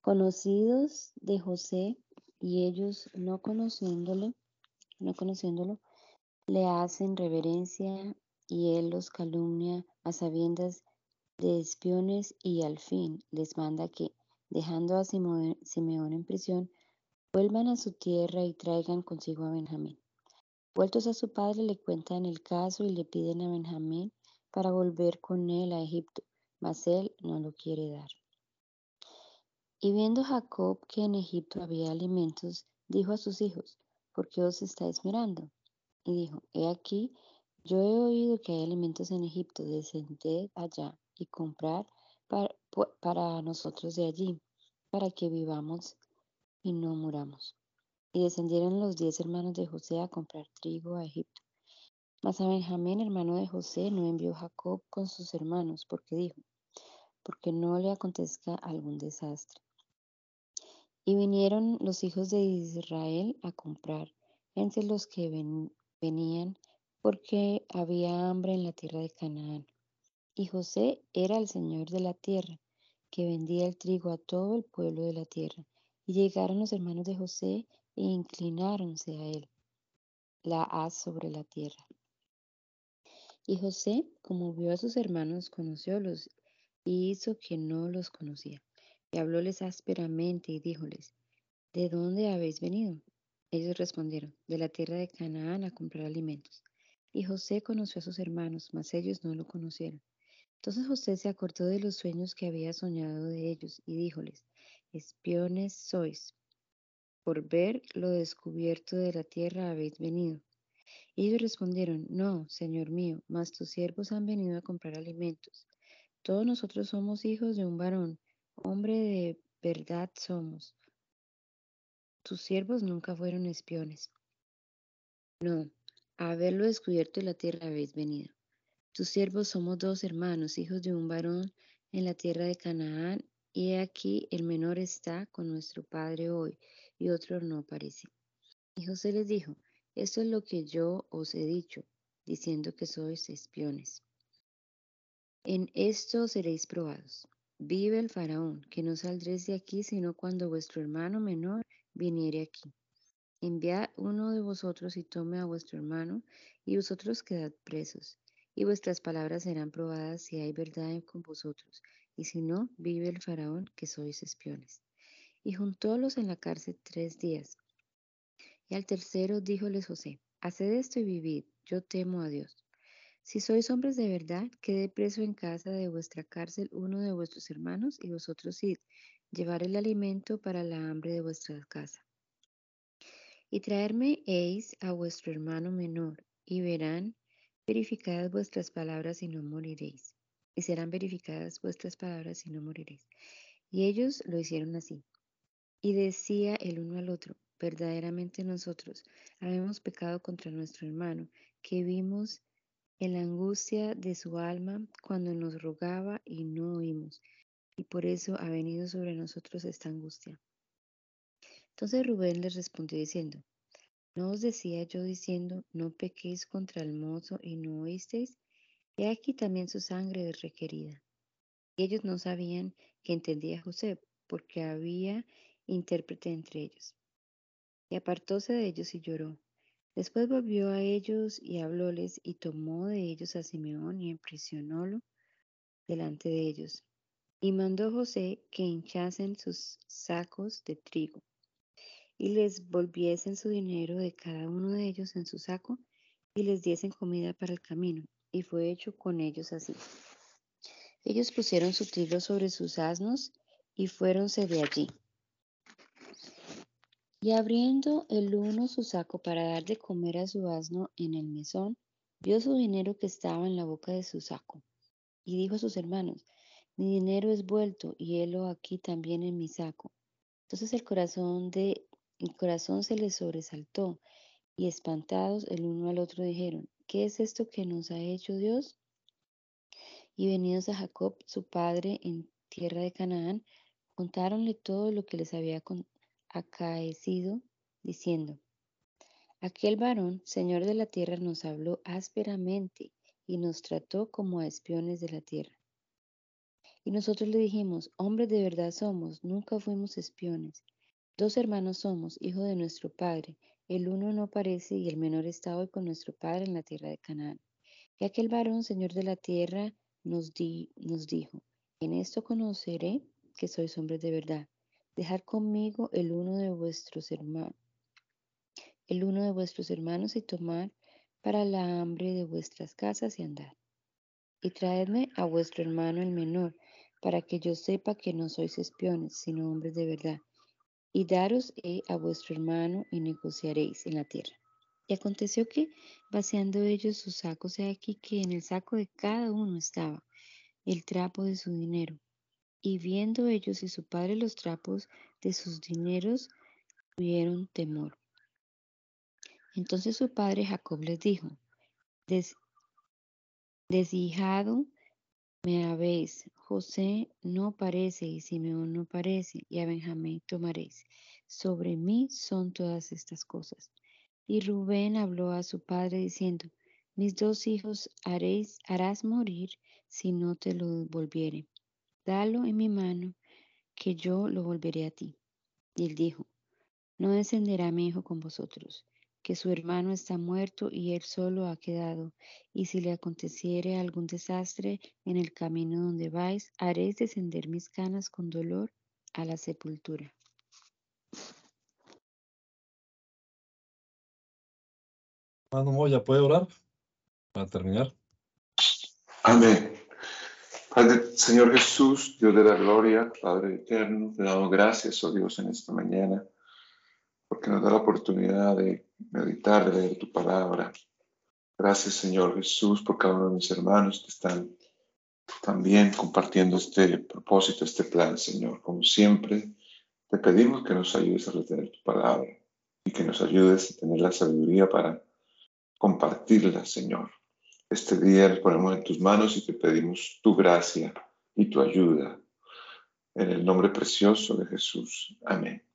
C: Conocidos de José y ellos no conociéndole, no conociéndolo, le hacen reverencia y él los calumnia a sabiendas de espiones y al fin les manda que, dejando a Simeón en prisión, vuelvan a su tierra y traigan consigo a Benjamín. Vueltos a su padre le cuentan el caso y le piden a Benjamín para volver con él a Egipto, mas él no lo quiere dar. Y viendo Jacob que en Egipto había alimentos, dijo a sus hijos, ¿por qué os estáis mirando? Y dijo, he aquí, yo he oído que hay alimentos en Egipto, descended allá y comprar para, para nosotros de allí, para que vivamos y no muramos. Y descendieron los diez hermanos de José a comprar trigo a Egipto. Mas a Benjamín, hermano de José, no envió Jacob con sus hermanos, porque dijo, porque no le acontezca algún desastre. Y vinieron los hijos de Israel a comprar entre los que venían, porque había hambre en la tierra de Canaán. Y José era el señor de la tierra, que vendía el trigo a todo el pueblo de la tierra. Y llegaron los hermanos de José e inclináronse a él, la haz sobre la tierra. Y José, como vio a sus hermanos, conociólos y hizo que no los conocía. Y hablóles ásperamente y díjoles, ¿de dónde habéis venido? Ellos respondieron, de la tierra de Canaán a comprar alimentos. Y José conoció a sus hermanos, mas ellos no lo conocieron. Entonces José se acordó de los sueños que había soñado de ellos y díjoles, espiones sois, por ver lo descubierto de la tierra habéis venido. Ellos respondieron, No, Señor mío, mas tus siervos han venido a comprar alimentos. Todos nosotros somos hijos de un varón, hombre de verdad somos. Tus siervos nunca fueron espiones. No, a haberlo descubierto de la tierra habéis venido. Tus siervos somos dos hermanos, hijos de un varón en la tierra de Canaán, y aquí el menor está con nuestro padre hoy, y otro no aparece. Y José les dijo, esto es lo que yo os he dicho, diciendo que sois espiones. En esto seréis probados. Vive el faraón, que no saldréis de aquí sino cuando vuestro hermano menor viniere aquí. Enviad uno de vosotros y tome a vuestro hermano, y vosotros quedad presos. Y vuestras palabras serán probadas si hay verdad con vosotros, y si no, vive el faraón, que sois espiones y juntólos en la cárcel tres días. Y al tercero díjoles José, haced esto y vivid, yo temo a Dios. Si sois hombres de verdad, quede preso en casa de vuestra cárcel uno de vuestros hermanos y vosotros id, llevar el alimento para la hambre de vuestra casa. Y traerme eis a vuestro hermano menor, y verán verificadas vuestras palabras y no moriréis. Y serán verificadas vuestras palabras y no moriréis. Y ellos lo hicieron así. Y decía el uno al otro, verdaderamente nosotros habíamos pecado contra nuestro hermano, que vimos en la angustia de su alma cuando nos rogaba y no oímos, y por eso ha venido sobre nosotros esta angustia. Entonces Rubén les respondió diciendo, ¿no os decía yo diciendo, no pequéis contra el mozo y no oísteis? He aquí también su sangre es requerida. Y ellos no sabían que entendía José, porque había intérprete entre ellos. Y apartóse de ellos y lloró. Después volvió a ellos y hablóles y tomó de ellos a Simeón y imprisionólo delante de ellos. Y mandó José que hinchasen sus sacos de trigo y les volviesen su dinero de cada uno de ellos en su saco y les diesen comida para el camino. Y fue hecho con ellos así. Ellos pusieron su trigo sobre sus asnos y fuéronse de allí. Y abriendo el uno su saco para dar de comer a su asno en el mesón, vio su dinero que estaba en la boca de su saco. Y dijo a sus hermanos, mi dinero es vuelto y helo aquí también en mi saco. Entonces el corazón de el corazón se les sobresaltó y espantados el uno al otro dijeron, ¿qué es esto que nos ha hecho Dios? Y venidos a Jacob, su padre, en tierra de Canaán, contáronle todo lo que les había acaecido, diciendo, Aquel varón, Señor de la tierra, nos habló ásperamente y nos trató como a espiones de la tierra. Y nosotros le dijimos, hombres de verdad somos, nunca fuimos espiones. Dos hermanos somos, hijo de nuestro padre. El uno no parece y el menor está hoy con nuestro padre en la tierra de Canaán. Y aquel varón, Señor de la tierra, nos, nos dijo, en esto conoceré que sois hombres de verdad Dejad conmigo el uno de vuestros hermanos, el uno de vuestros hermanos y tomar para la hambre de vuestras casas y andar. Y traedme a vuestro hermano el menor, para que yo sepa que no sois espiones, sino hombres de verdad. Y daros a vuestro hermano y negociaréis en la tierra. Y aconteció que, vaciando ellos sus sacos, he aquí que en el saco de cada uno estaba el trapo de su dinero. Y viendo ellos y su padre los trapos de sus dineros, tuvieron temor. Entonces su padre Jacob les dijo, deshijado me habéis, José no parece y Simeón no parece, y a Benjamín tomaréis. Sobre mí son todas estas cosas. Y Rubén habló a su padre diciendo, mis dos hijos haréis, harás morir si no te lo volviere dalo en mi mano, que yo lo volveré a ti. Y él dijo, no descenderá mi hijo con vosotros, que su hermano está muerto y él solo ha quedado, y si le aconteciere algún desastre en el camino donde vais, haréis descender mis canas con dolor a la sepultura.
A: Hermano Moya, ¿puede orar para terminar?
D: Amén. Señor Jesús, Dios de la gloria, Padre eterno, te damos gracias, oh Dios, en esta mañana, porque nos da la oportunidad de meditar, leer tu palabra. Gracias, Señor Jesús, por cada uno de mis hermanos que están también compartiendo este propósito, este plan, Señor. Como siempre, te pedimos que nos ayudes a retener tu palabra y que nos ayudes a tener la sabiduría para compartirla, Señor. Este día lo ponemos en tus manos y te pedimos tu gracia y tu ayuda. En el nombre precioso de Jesús. Amén.